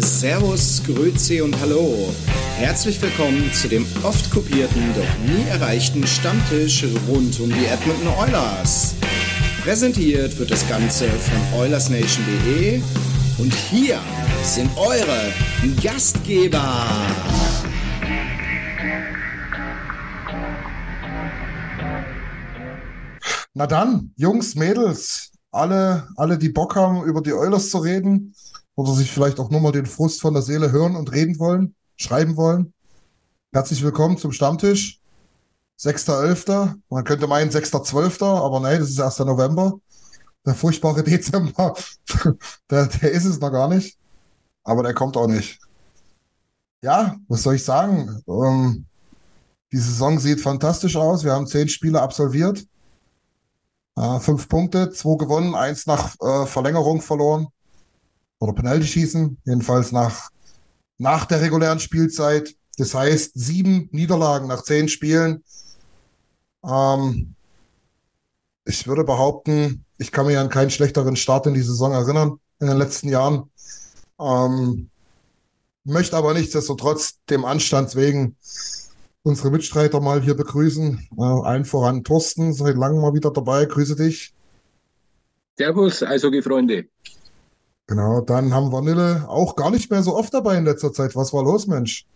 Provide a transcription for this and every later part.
Servus, Grüezi und Hallo. Herzlich willkommen zu dem oft kopierten, doch nie erreichten Stammtisch rund um die Edmonton Oilers. Präsentiert wird das Ganze von OilersNation.de und hier sind eure Gastgeber. Na dann, Jungs, Mädels, alle, alle, die Bock haben, über die Oilers zu reden oder sich vielleicht auch nur mal den Frust von der Seele hören und reden wollen, schreiben wollen. Herzlich willkommen zum Stammtisch. 6.11. Man könnte meinen 6.12., aber nein, das ist 1. November. Der furchtbare Dezember, der, der ist es noch gar nicht. Aber der kommt auch nicht. Ja, was soll ich sagen? Ähm, die Saison sieht fantastisch aus. Wir haben zehn Spiele absolviert. Äh, fünf Punkte, zwei gewonnen, eins nach äh, Verlängerung verloren. Oder Penalty schießen, jedenfalls nach, nach der regulären Spielzeit. Das heißt, sieben Niederlagen nach zehn Spielen. Ähm, ich würde behaupten, ich kann mich an keinen schlechteren Start in die Saison erinnern in den letzten Jahren. Ähm, möchte aber nichtsdestotrotz dem Anstand wegen unsere Mitstreiter mal hier begrüßen. Äh, allen voran Thorsten, seit langem mal wieder dabei. Grüße dich. Servus, Eishockey-Freunde. Genau, dann haben wir Nille auch gar nicht mehr so oft dabei in letzter Zeit. Was war los, Mensch?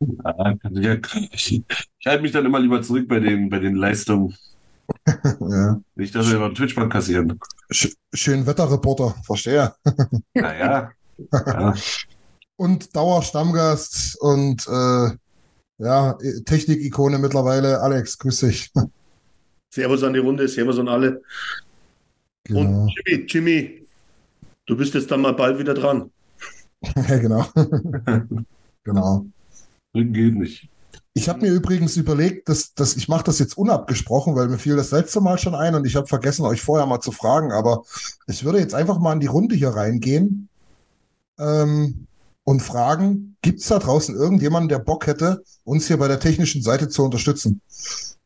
Ja, ich, ich halte mich dann immer lieber zurück bei den, bei den Leistungen. ja. Nicht, dass wir über Twitch-Bank kassieren. Sch schön Wetterreporter, verstehe. Naja. ja. Und Dauerstammgast und äh, ja, Technik-Ikone mittlerweile. Alex, grüß dich. Servus an die Runde, Servus an alle. Genau. Und Jimmy, Jimmy, du bist jetzt dann mal bald wieder dran. ja, genau. genau. Geht nicht. Ich habe mir übrigens überlegt, dass, dass ich mache das jetzt unabgesprochen, weil mir fiel das letzte Mal schon ein und ich habe vergessen, euch vorher mal zu fragen, aber ich würde jetzt einfach mal in die Runde hier reingehen ähm, und fragen, gibt es da draußen irgendjemanden, der Bock hätte, uns hier bei der technischen Seite zu unterstützen?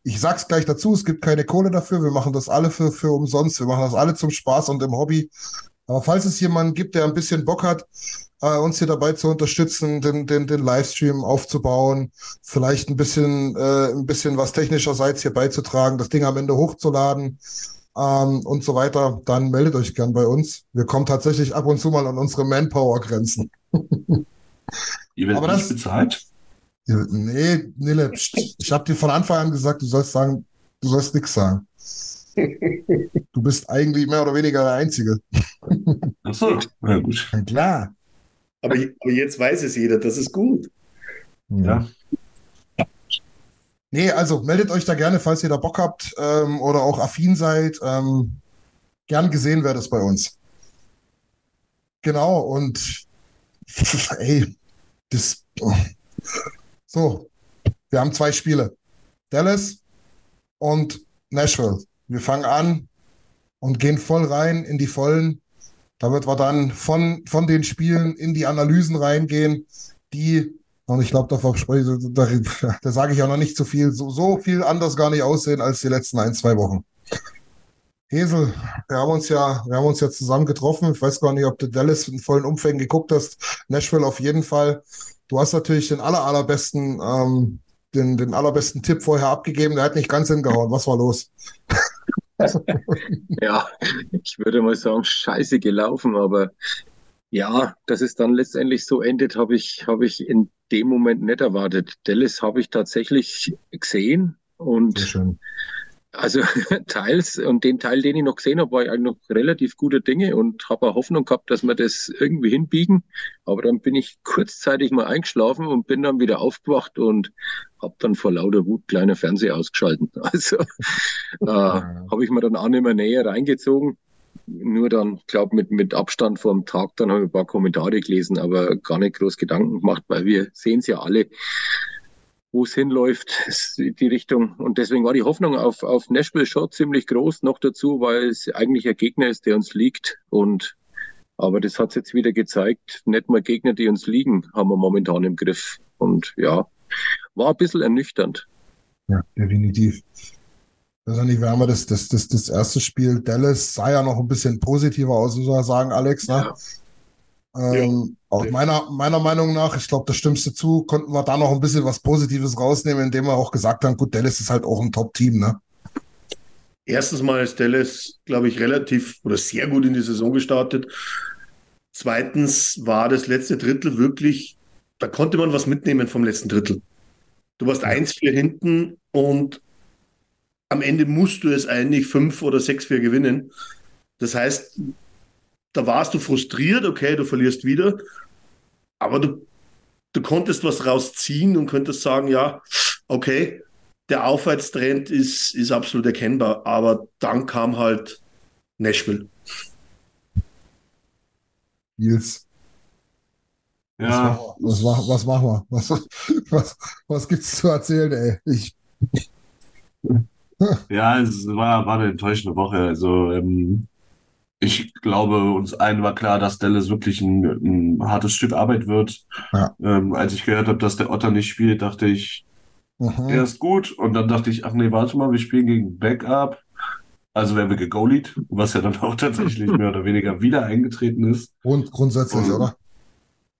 Ich sag's gleich dazu, es gibt keine Kohle dafür, wir machen das alle für, für umsonst, wir machen das alle zum Spaß und im Hobby. Aber falls es jemanden gibt, der ein bisschen Bock hat, äh, uns hier dabei zu unterstützen, den, den, den Livestream aufzubauen, vielleicht ein bisschen, äh, ein bisschen was technischerseits hier beizutragen, das Ding am Ende hochzuladen ähm, und so weiter, dann meldet euch gern bei uns. Wir kommen tatsächlich ab und zu mal an unsere Manpower-Grenzen. Ihr werdet Aber das- nicht bezahlt? Nee, Nille, pst, ich habe dir von Anfang an gesagt, du sollst sagen, du sollst nichts sagen. Du bist eigentlich mehr oder weniger der Einzige. Achso, na gut. Ja, klar. Aber, aber jetzt weiß es jeder, das ist gut. Ja. Nee, also meldet euch da gerne, falls ihr da Bock habt ähm, oder auch affin seid. Ähm, gern gesehen wäre das bei uns. Genau, und ey, das. So, wir haben zwei Spiele. Dallas und Nashville. Wir fangen an und gehen voll rein in die Vollen. Da wird wir dann von, von den Spielen in die Analysen reingehen, die und ich glaube, da, da, sage ich auch noch nicht so viel, so, so viel anders gar nicht aussehen als die letzten ein, zwei Wochen. Hesel, wir haben uns ja, wir haben uns ja zusammen getroffen. Ich weiß gar nicht, ob du Dallas in vollen Umfängen geguckt hast. Nashville auf jeden Fall. Du hast natürlich den aller, allerbesten, ähm, den, den allerbesten Tipp vorher abgegeben. Der hat nicht ganz hingehauen. Was war los? Ja, ich würde mal sagen, scheiße gelaufen, aber ja, dass es dann letztendlich so endet, habe ich, habe ich in dem Moment nicht erwartet. Dallas habe ich tatsächlich gesehen und also teils und den Teil, den ich noch gesehen habe, war ich eigentlich noch relativ gute Dinge und habe auch Hoffnung gehabt, dass wir das irgendwie hinbiegen. Aber dann bin ich kurzzeitig mal eingeschlafen und bin dann wieder aufgewacht und habe dann vor lauter Wut kleiner Fernseher ausgeschalten. Also äh, habe ich mir dann auch nicht mehr näher reingezogen. Nur dann, glaube mit, mit Abstand vom Tag, dann habe ich ein paar Kommentare gelesen, aber gar nicht groß Gedanken gemacht, weil wir sehen es ja alle, wo es hinläuft, die Richtung. Und deswegen war die Hoffnung auf, auf Nashville schon ziemlich groß, noch dazu, weil es eigentlich ein Gegner ist, der uns liegt. Und aber das hat es jetzt wieder gezeigt, nicht mal Gegner, die uns liegen, haben wir momentan im Griff. Und ja, war ein bisschen ernüchternd. Ja, definitiv. Das ist ja nicht, wir haben ja das, das, das, das erste Spiel. Dallas sah ja noch ein bisschen positiver aus, muss man sagen, Alex. Ne? Ja. Ähm, Aus meiner, meiner Meinung nach, ich glaube, das stimmst du zu, konnten wir da noch ein bisschen was Positives rausnehmen, indem wir auch gesagt haben, gut, Dallas ist halt auch ein Top-Team, ne? Erstens mal ist Dallas, glaube ich, relativ oder sehr gut in die Saison gestartet. Zweitens war das letzte Drittel wirklich, da konnte man was mitnehmen vom letzten Drittel. Du warst 1-4 hinten und am Ende musst du es eigentlich 5 oder 6-4 gewinnen. Das heißt, da warst du frustriert, okay, du verlierst wieder, aber du, du konntest was rausziehen und könntest sagen, ja, okay, der Aufwärtstrend ist, ist absolut erkennbar, aber dann kam halt Nashville. Nils, Ja, was, mach- was machen wir? Was, was, was gibt's zu erzählen, ey? Ich, ja, es war, war eine enttäuschende Woche. Also, ähm, ich glaube, uns allen war klar, dass Dallas wirklich ein, ein hartes Stück Arbeit wird. Ja. Ähm, als ich gehört habe, dass der Otter nicht spielt, dachte ich, mhm. er ist gut. Und dann dachte ich, ach nee, warte mal, wir spielen gegen Backup. Also werden wir gegolied, was ja dann auch tatsächlich mehr oder weniger wieder eingetreten ist. Grund, grundsätzlich, Mhm. oder?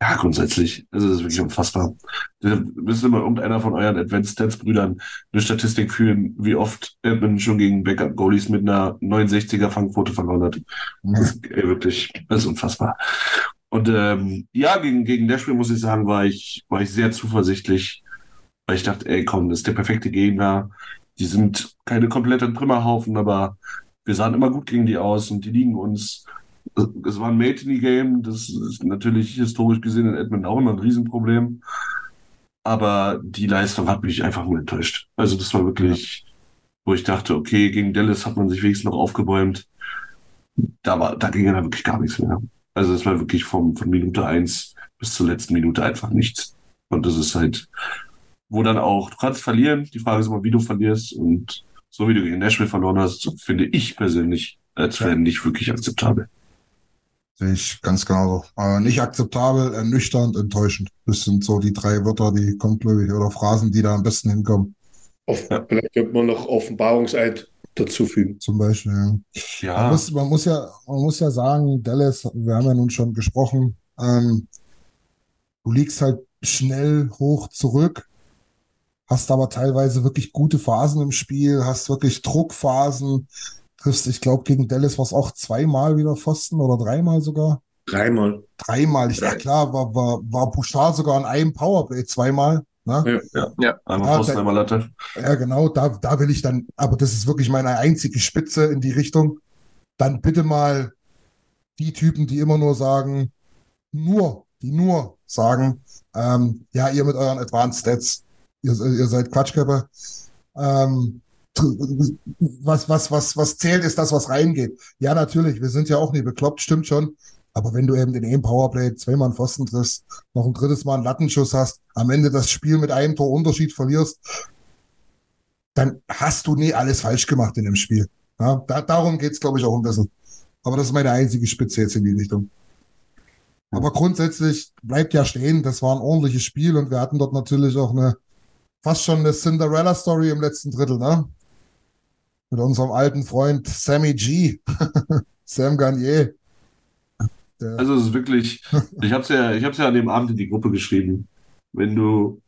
Ja, grundsätzlich. Also das ist wirklich unfassbar. Da müsste mal irgendeiner von euren Advanced Stats Brüdern eine Statistik führen, wie oft Edmund schon gegen Backup Goalies mit einer 69er Fangquote verloren hat. Das ist ey, wirklich, das ist unfassbar. Und ähm, ja, gegen, gegen Nashville muss ich sagen, war ich, war ich sehr zuversichtlich, weil ich dachte, ey, komm, das ist der perfekte Gegner. Die sind keine komplette Trümmerhaufen, aber wir sahen immer gut gegen die aus und die liegen uns. Es war ein Mate-Game, das ist natürlich historisch gesehen in Edmonton auch immer ein Riesenproblem. Aber die Leistung hat mich einfach nur enttäuscht. Also das war wirklich, wo ich dachte, okay, gegen Dallas hat man sich wenigstens noch aufgebäumt. Da war, da ging ja dann wirklich gar nichts mehr. Also es war wirklich vom, von Minute eins bis zur letzten Minute einfach nichts. Und das ist halt, wo dann auch, du kannst verlieren. Die Frage ist immer, wie du verlierst. Und so wie du gegen Nashville verloren hast, finde ich persönlich als. Fan nicht wirklich akzeptabel. Sehe ich ganz genau. Äh, nicht akzeptabel, ernüchternd, enttäuschend. Das sind so die drei Wörter, die kommen, glaube ich, oder Phrasen, die da am besten hinkommen. Off Vielleicht könnte man noch Offenbarungseid dazufügen. Zum Beispiel. Ja. Man, Ja, muss, man, muss ja, man muss ja sagen, Dallas, wir haben ja nun schon gesprochen, ähm, du liegst halt schnell hoch zurück, hast aber teilweise wirklich gute Phasen im Spiel, hast wirklich Druckphasen, triffst, ich glaube, gegen Dallas war es auch zweimal wieder Pfosten oder dreimal sogar. Dreimal. Dreimal, ich, ja klar, war, war, war Bouchard sogar an einem Powerplay zweimal. Ne? einmal Ja, Pfosten, da- einmal Latte. Ja, genau, da, da will ich dann, aber das ist wirklich meine einzige Spitze in die Richtung. Dann bitte mal die Typen, die immer nur sagen, nur, die nur sagen, ähm, ja, ihr mit euren Advanced Stats, ihr, ihr seid Quatschköpfe. Ähm, was, was, was, was zählt, ist das, was reingeht. Ja, natürlich, wir sind ja auch nie bekloppt, stimmt schon. Aber wenn du eben den einen Powerplay zweimal einen Pfosten triffst, noch ein drittes Mal einen Lattenschuss hast, am Ende das Spiel mit einem Tor Unterschied verlierst, dann hast du nie alles falsch gemacht in dem Spiel. Ja, da, darum geht's, glaube ich, auch ein bisschen. Aber das ist meine einzige Spitze jetzt in die Richtung. Aber grundsätzlich bleibt ja stehen, das war ein ordentliches Spiel und wir hatten dort natürlich auch eine fast schon eine Cinderella-Story im letzten Drittel, ne? Mit unserem alten Freund Sammy G. Sam Garnier. Der, Also es ist wirklich, ich habe es ja, ich habe es ja an dem Abend in die Gruppe geschrieben. Wenn du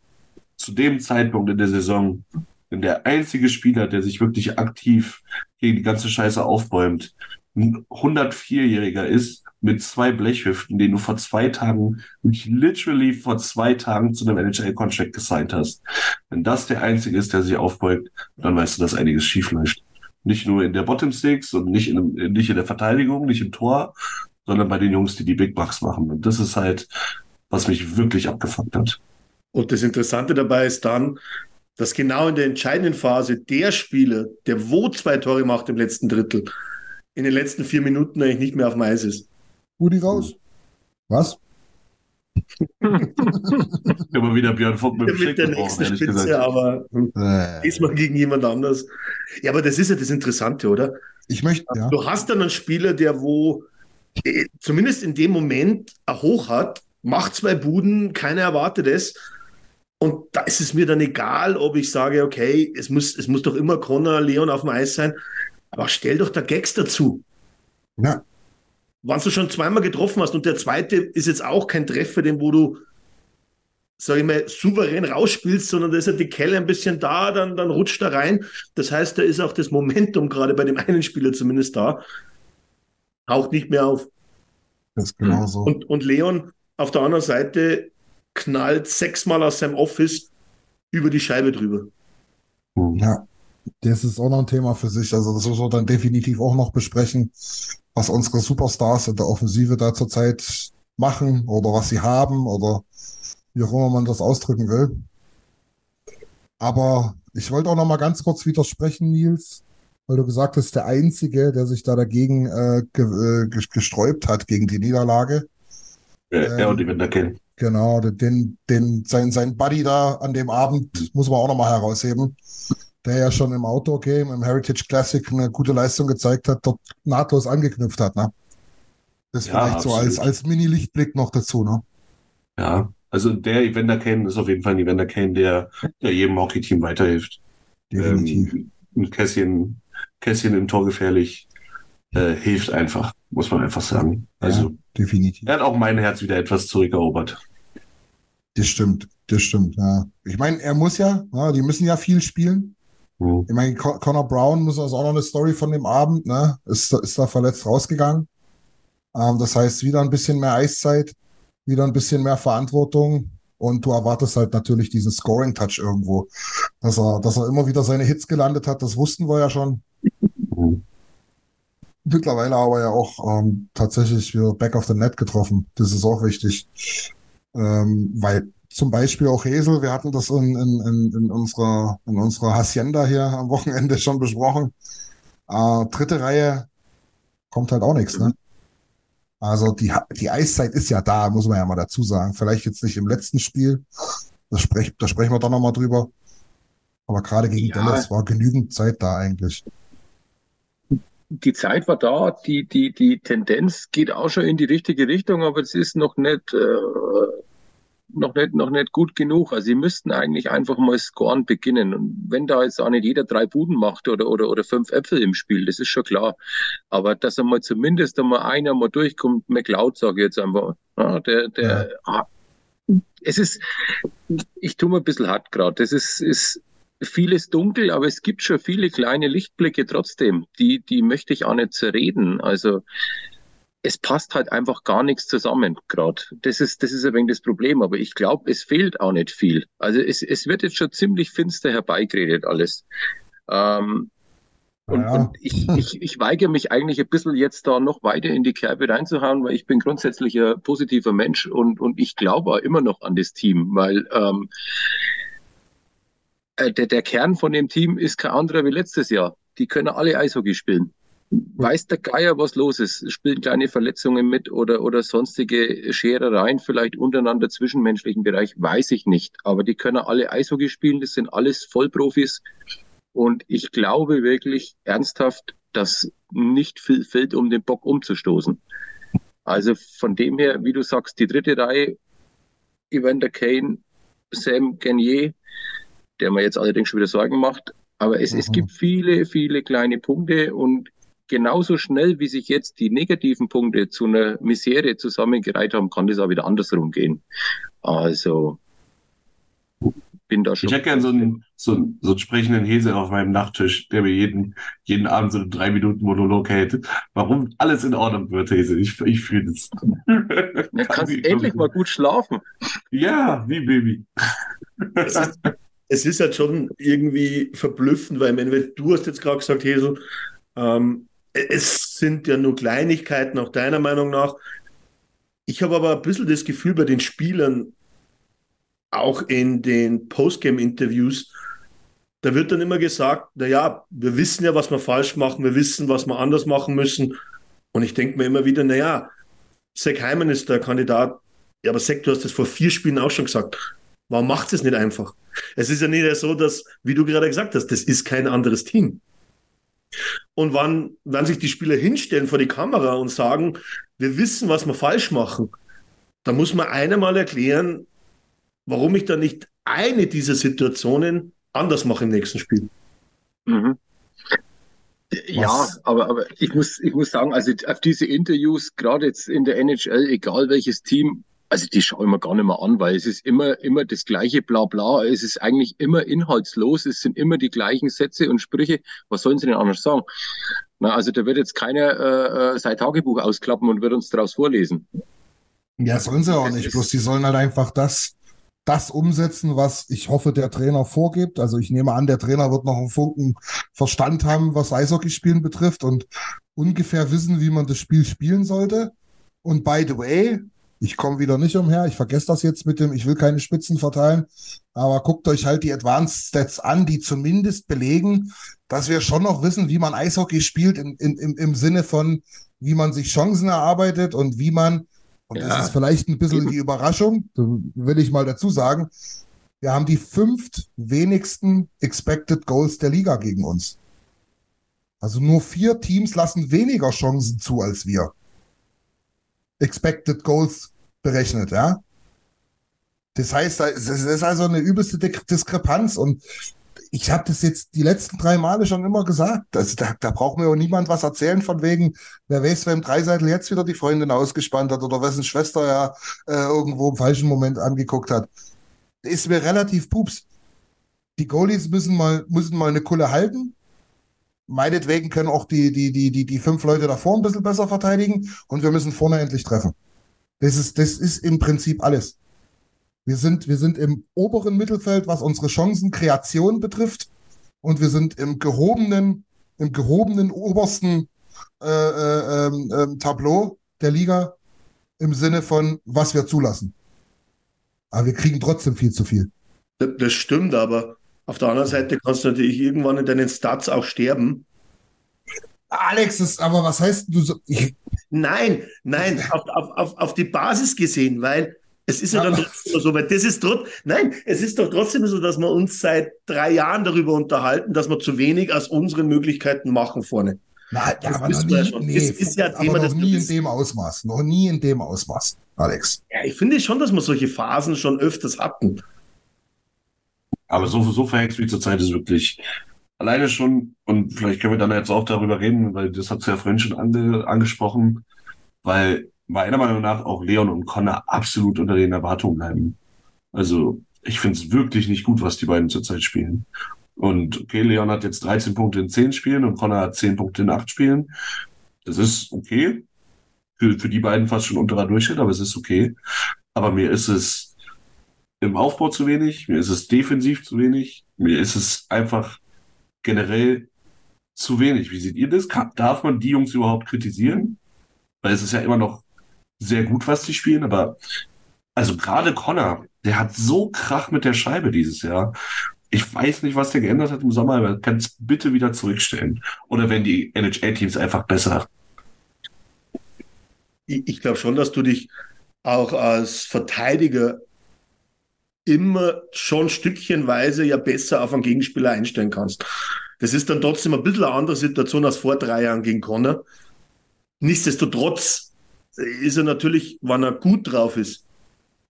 zu dem Zeitpunkt in der Saison, wenn der einzige Spieler, der sich wirklich aktiv gegen die ganze Scheiße aufbäumt, ein 104-Jähriger ist mit zwei Blechhüften, den du vor zwei Tagen, literally vor zwei Tagen zu einem NHL-Contract gesigned hast. Wenn das der einzige ist, der sich aufbeugt, dann weißt du, dass einiges schief läuft. Nicht nur in der Bottom Six und nicht in, nicht in der Verteidigung, nicht im Tor, sondern bei den Jungs, die die Big Bucks machen. Und das ist halt, was mich wirklich abgefuckt hat. Und das Interessante dabei ist dann, dass genau in der entscheidenden Phase der Spieler, der wo zwei Tore macht im letzten Drittel, in den letzten vier Minuten eigentlich nicht mehr auf dem Eis ist. Rudi raus. Was? Immer wieder Björn Vogt mit dem Mit der nächsten ehrlich Spitze, gesagt. aber Äh, diesmal gegen jemand anders. Ja, aber das ist ja das Interessante, oder? ich möchte, ja. Du hast dann einen Spieler, der wo äh, zumindest in dem Moment ein Hoch hat, macht zwei Buden, keiner erwartet es. Und da ist es mir dann egal, ob ich sage, okay, es muss, es muss doch immer Connor, Leon auf dem Eis sein. Aber stell doch da Gags dazu. Ja. Wenn du schon zweimal getroffen hast und der zweite ist jetzt auch kein Treffer, den wo du, sag ich mal, souverän rausspielst, sondern da ist ja die Kelle ein bisschen da, dann, dann rutscht er rein. Das heißt, da ist auch das Momentum gerade bei dem einen Spieler zumindest da. Taucht nicht mehr auf. Das ist genau so. Und, und Leon auf der anderen Seite knallt sechsmal aus seinem Office über die Scheibe drüber. Ja, das ist auch noch ein Thema für sich. Also das müssen wir dann definitiv auch noch besprechen, was unsere Superstars in der Offensive da zurzeit machen oder was sie haben oder wie auch immer man das ausdrücken will. Aber ich wollte auch noch mal ganz kurz widersprechen, Nils, weil du gesagt hast, der Einzige, der sich da dagegen äh, ge äh, gesträubt hat, gegen die Niederlage. Ja, ähm, und die kennen. Genau, den, den, sein, sein Buddy da an dem Abend muss man auch noch mal herausheben, der ja schon im Outdoor-Game, im Heritage Classic eine gute Leistung gezeigt hat, dort nahtlos angeknüpft hat, ne? Das ja, vielleicht absolut. so als, als Mini-Lichtblick noch dazu, ne? Ja, also der Evander Kane ist auf jeden Fall ein Evander Kane, der, der jedem Hockey-Team weiterhilft. Definitiv. Ähm, Kässchen, Kässchen im Tor gefährlich, äh, hilft einfach, muss man einfach sagen. Also, ja, definitiv. Er hat auch mein Herz wieder etwas zurückerobert. Das stimmt, das stimmt, ja. Ich meine, er muss ja, ja, die müssen ja viel spielen. Mhm. Ich meine, Connor Brown muss also auch noch eine Story von dem Abend, ne? Ist, ist da verletzt rausgegangen. Ähm, das heißt, wieder ein bisschen mehr Eiszeit, wieder ein bisschen mehr Verantwortung. Und du erwartest halt natürlich diesen Scoring-Touch irgendwo. Dass er, dass er immer wieder seine Hits gelandet hat, das wussten wir ja schon. Mhm. Mittlerweile aber ja auch ähm, tatsächlich wieder Back of the Net getroffen. Das ist auch wichtig. Ähm, weil zum Beispiel auch Hesel, wir hatten das in, in, in, unserer, in unserer Hacienda hier am Wochenende schon besprochen. Äh, dritte Reihe kommt halt auch nichts, ne? Also die, die Eiszeit ist ja da, muss man ja mal dazu sagen. Vielleicht jetzt nicht im letzten Spiel. Das sprech, da sprechen wir doch nochmal drüber. Aber gerade gegen ja. Dallas war genügend Zeit da eigentlich die Zeit war da, die, die, die Tendenz geht auch schon in die richtige Richtung, aber es ist noch nicht, äh, noch nicht, noch nicht gut genug. Also sie müssten eigentlich einfach mal scoren beginnen. Und wenn da jetzt auch nicht jeder drei Buden macht oder, oder, oder fünf Äpfel im Spiel, das ist schon klar. Aber dass einmal zumindest einmal einer mal durchkommt, McLeod sage ich jetzt einfach, ja, der, der, ja. ah, es ist, ich tue mir ein bisschen hart gerade. Das ist, ist, vieles dunkel, aber es gibt schon viele kleine Lichtblicke trotzdem. Die, die möchte ich auch nicht zerreden. Also es passt halt einfach gar nichts zusammen gerade. Das ist, das ist ein wenig das Problem, aber ich glaube, es fehlt auch nicht viel. Also es, es wird jetzt schon ziemlich finster herbeigeredet alles. Ähm, und, ja. und ich, ich, ich weigere mich eigentlich ein bisschen jetzt da noch weiter in die Kerbe reinzuhauen, weil ich bin grundsätzlich ein positiver Mensch und, und ich glaube auch immer noch an das Team, weil ähm, äh, der, der Kern von dem Team ist kein anderer wie letztes Jahr. Die können alle Eishockey spielen. Weiß der Geier, was los ist? Spielen kleine Verletzungen mit oder, oder sonstige Scherereien vielleicht untereinander zwischenmenschlichen Bereich? Weiß ich nicht. Aber die können alle Eishockey spielen. Das sind alles Vollprofis. Und ich glaube wirklich ernsthaft, dass nicht viel fehlt, um den Bock umzustoßen. Also von dem her, wie du sagst, die dritte Reihe, Evander Kane, Sam Gagnier, der mir jetzt allerdings schon wieder Sorgen macht. Aber es, mhm. es gibt viele, viele kleine Punkte und genauso schnell, wie sich jetzt die negativen Punkte zu einer Misere zusammengereiht haben, kann das auch wieder andersrum gehen. Also bin da schon. Ich hätte gern so einen, so, einen, so einen sprechenden Hese auf meinem Nachttisch, der mir jeden, jeden Abend so einen drei Minuten Monolog hält, warum alles in Ordnung wird, Hese. Ich, ich fühle das. Ja, kannst endlich mal gut schlafen. Ja, wie Baby es ist halt schon irgendwie verblüffend, weil meine, du hast jetzt gerade gesagt, Hesel, ähm, es sind ja nur Kleinigkeiten, auch deiner Meinung nach. Ich habe aber ein bisschen das Gefühl bei den Spielern, auch in den Postgame-Interviews, da wird dann immer gesagt, naja, wir wissen ja, was wir falsch machen, wir wissen, was wir anders machen müssen. Und ich denke mir immer wieder, naja, Zach Heimann ist der Kandidat. Ja, aber Zach, du hast das vor vier Spielen auch schon gesagt. Warum macht es nicht einfach? Es ist ja nicht so, dass, wie du gerade gesagt hast, das ist kein anderes Team. Und wann, wann sich die Spieler hinstellen vor die Kamera und sagen, wir wissen, was wir falsch machen, da muss man einmal erklären, warum ich da nicht eine dieser Situationen anders mache im nächsten Spiel. Mhm. Ja, aber, aber ich muss, ich muss sagen, also auf diese Interviews, gerade jetzt in der NHL, egal welches Team, also die schaue ich mir gar nicht mehr an, weil es ist immer, immer das gleiche Blabla. Es ist eigentlich immer inhaltslos. Es sind immer die gleichen Sätze und Sprüche. Was sollen sie denn anders sagen? Na, also da wird jetzt keiner äh, äh sein Tagebuch ausklappen und wird uns daraus vorlesen. Ja, sollen sie auch nicht. Bloß die sollen halt einfach das, das umsetzen, was ich hoffe, der Trainer vorgibt. Also ich nehme an, der Trainer wird noch einen Funken Verstand haben, was Eishockeyspielen betrifft und ungefähr wissen, wie man das Spiel spielen sollte. Und by the way, ich komme wieder nicht umher. Ich vergesse das jetzt mit dem, ich will keine Spitzen verteilen. Aber guckt euch halt die Advanced Stats an, die zumindest belegen, dass wir schon noch wissen, wie man Eishockey spielt in, in, im, im Sinne von, wie man sich Chancen erarbeitet und wie man, und ja. das ist vielleicht ein bisschen die Überraschung, will ich mal dazu sagen, wir haben die fünft wenigsten Expected Goals der Liga gegen uns. Also nur vier Teams lassen weniger Chancen zu als wir. Expected Goals berechnet, ja. Das heißt, es ist also eine übelste Diskrepanz und ich habe das jetzt die letzten drei Male schon immer gesagt. Also da, da braucht mir auch niemand was erzählen von wegen, wer weiß, wer im Dreiseitel jetzt wieder die Freundin ausgespannt hat oder wessen Schwester ja äh, irgendwo im falschen Moment angeguckt hat. Ist mir relativ pups. Die Goalies müssen mal, müssen mal eine Kulle halten meinetwegen können auch die, die, die, die, die fünf Leute davor ein bisschen besser verteidigen und wir müssen vorne endlich treffen. Das ist, das ist im Prinzip alles. Wir sind, wir sind im oberen Mittelfeld, was unsere Chancenkreation betrifft. Und wir sind im gehobenen, im gehobenen obersten äh, äh, äh, Tableau der Liga im Sinne von, was wir zulassen. Aber wir kriegen trotzdem viel zu viel. Das stimmt, aber auf der anderen Seite kannst du natürlich irgendwann in deinen Stats auch sterben. Alex, das, aber was heißt du so? Ich... Nein, nein, auf, auf, auf, auf die Basis gesehen, weil es ist ja, dann trotzdem so, weil das ist trotzdem, nein, es ist doch trotzdem so, dass wir uns seit drei Jahren darüber unterhalten, dass wir zu wenig aus unseren Möglichkeiten machen vorne. Nein, ja, aber noch nie, ja schon. Nee, das ist ja Thema aber noch nie in dem Ausmaß, noch nie in dem Ausmaß, Alex. Ja, ich finde schon, dass wir solche Phasen schon öfters hatten. Aber so, so verhext wie zurzeit ist wirklich alleine schon, und vielleicht können wir dann jetzt auch darüber reden, weil das hat ja vorhin schon ange, angesprochen, weil meiner Meinung nach auch Leon und Connor absolut unter den Erwartungen bleiben. Also ich finde es wirklich nicht gut, was die beiden zurzeit spielen. Und okay, Leon hat jetzt 13 Punkte in 10 Spielen und Connor hat 10 Punkte in 8 Spielen. Das ist okay. Für, für die beiden fast schon unterer Durchschnitt, aber es ist okay. Aber mir ist es im Aufbau zu wenig, mir ist es defensiv zu wenig, mir ist es einfach generell zu wenig. Wie seht ihr das? darf man die Jungs überhaupt kritisieren? Weil es ist ja immer noch sehr gut, was die spielen, aber also gerade Connor, der hat so Krach mit der Scheibe dieses Jahr. Ich weiß nicht, was der geändert hat im Sommer, aber kann es bitte wieder zurückstellen. Oder wenn die NHL-Teams einfach besser. Ich, ich glaube schon, dass du dich auch als Verteidiger immer schon stückchenweise ja besser auf einen Gegenspieler einstellen kannst. Das ist dann trotzdem ein bisschen eine andere Situation als vor drei Jahren gegen Connor. Nichtsdestotrotz ist er natürlich, wenn er gut drauf ist,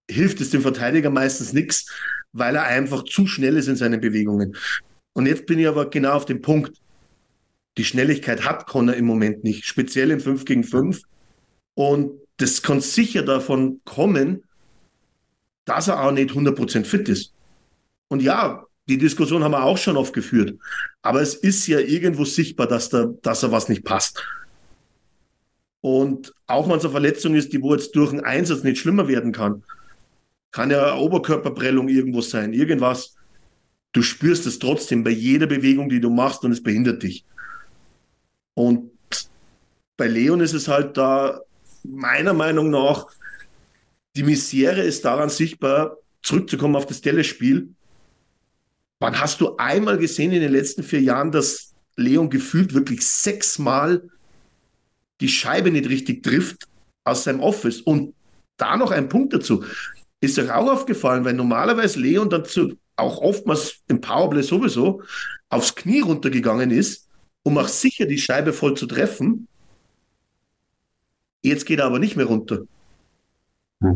hilft es dem Verteidiger meistens nichts, weil er einfach zu schnell ist in seinen Bewegungen. Und jetzt bin ich aber genau auf dem Punkt. Die Schnelligkeit hat Connor im Moment nicht, speziell im 5 gegen 5. Und das kann sicher davon kommen, dass er auch nicht 100% fit ist. Und ja, die Diskussion haben wir auch schon oft geführt. Aber es ist ja irgendwo sichtbar, dass, da, dass er was nicht passt. Und auch wenn es eine Verletzung ist, die wo jetzt durch einen Einsatz nicht schlimmer werden kann, kann ja eine Oberkörperprellung irgendwo sein, irgendwas. Du spürst es trotzdem bei jeder Bewegung, die du machst und es behindert dich. Und bei Leon ist es halt da meiner Meinung nach die Misere ist daran sichtbar, zurückzukommen auf das Telespiel. Wann hast du einmal gesehen in den letzten vier Jahren, dass Leon gefühlt wirklich sechsmal die Scheibe nicht richtig trifft aus seinem Office? Und da noch ein Punkt dazu. Ist er auch aufgefallen, weil normalerweise Leon dazu auch oftmals im Powerplay sowieso aufs Knie runtergegangen ist, um auch sicher die Scheibe voll zu treffen. Jetzt geht er aber nicht mehr runter. Ja,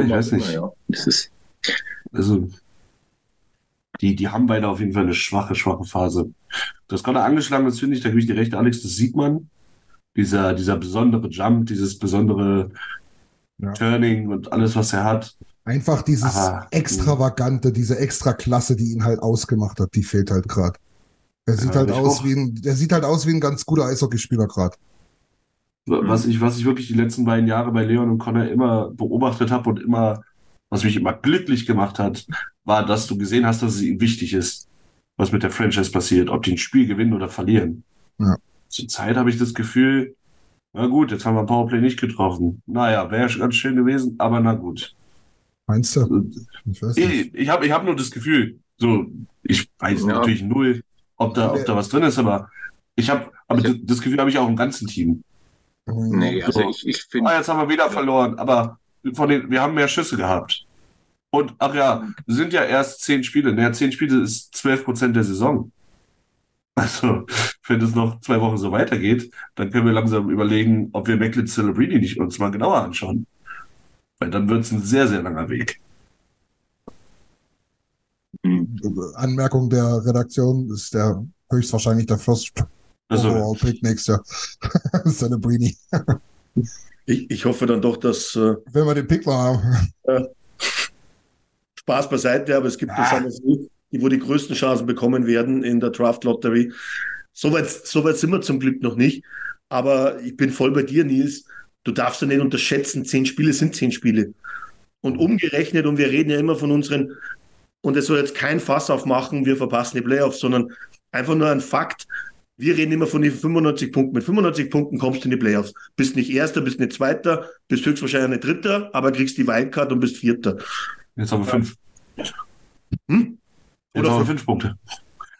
ich weiß nicht. Ja. Das ist also, die, die haben beide auf jeden Fall eine schwache, schwache Phase. Das gerade angeschlagen ist, finde ich, da gebe ich dir recht, Alex, das sieht man. Dieser, dieser besondere Jump, dieses besondere Ja. Turning und alles, was er hat. Einfach dieses Aber- Extravagante, diese Extraklasse, die ihn halt ausgemacht hat, die fehlt halt gerade. Er sieht Ja, halt aus auch. wie ein, der sieht halt aus wie ein ganz guter Eishockeyspieler gerade. Was ich, was ich wirklich die letzten beiden Jahre bei Leon und Connor immer beobachtet habe und immer, was mich immer glücklich gemacht hat, war, dass du gesehen hast, dass es ihm wichtig ist, was mit der Franchise passiert, ob die ein Spiel gewinnen oder verlieren. Ja. Zurzeit habe ich das Gefühl, na gut, jetzt haben wir Powerplay nicht getroffen. Naja, wäre ganz schön gewesen, aber na gut. Meinst du? Ich weiß nicht. Ich, ich habe ich hab nur das Gefühl, so, ich weiß Ja. natürlich null, ob da, ob da was drin ist, aber ich habe, aber Also- das Gefühl habe ich auch im ganzen Team. Nee, also So. ich, ich Ah, finde, jetzt haben wir wieder verloren, aber von den, wir haben mehr Schüsse gehabt. Und ach ja, es sind ja erst zehn Spiele. Naja, zehn Spiele ist zwölf Prozent der Saison. Also, wenn es noch zwei Wochen so weitergeht, dann können wir langsam überlegen, ob wir Macklin Celebrini nicht uns mal genauer anschauen. Weil dann wird es ein sehr, sehr langer Weg. hm, Anmerkung der Redaktion ist der höchstwahrscheinlich der First Also, Overall Pick nächstes Jahr. Celebrini. Ich, ich hoffe dann doch, dass äh, Wenn wir den Pick mal haben. Spaß beiseite, aber es gibt Ah. ja die, die wo die größten Chancen bekommen werden in der Draft Lottery. Soweit so weit sind wir zum Glück noch nicht. Aber ich bin voll bei dir, Nils. Du darfst ja nicht unterschätzen, zehn Spiele sind zehn Spiele. Und umgerechnet, und wir reden ja immer von unseren, und es soll jetzt kein Fass aufmachen, wir verpassen die Playoffs, sondern einfach nur ein Fakt. Wir reden immer von den 95 Punkten. Mit 95 Punkten kommst du in die Playoffs. Bist nicht Erster, bist nicht Zweiter, bist höchstwahrscheinlich nicht Dritter, aber kriegst die Wildcard und bist Vierter. jetzt haben wir fünf. Hm? Jetzt Oder haben wir fünf. Punkte.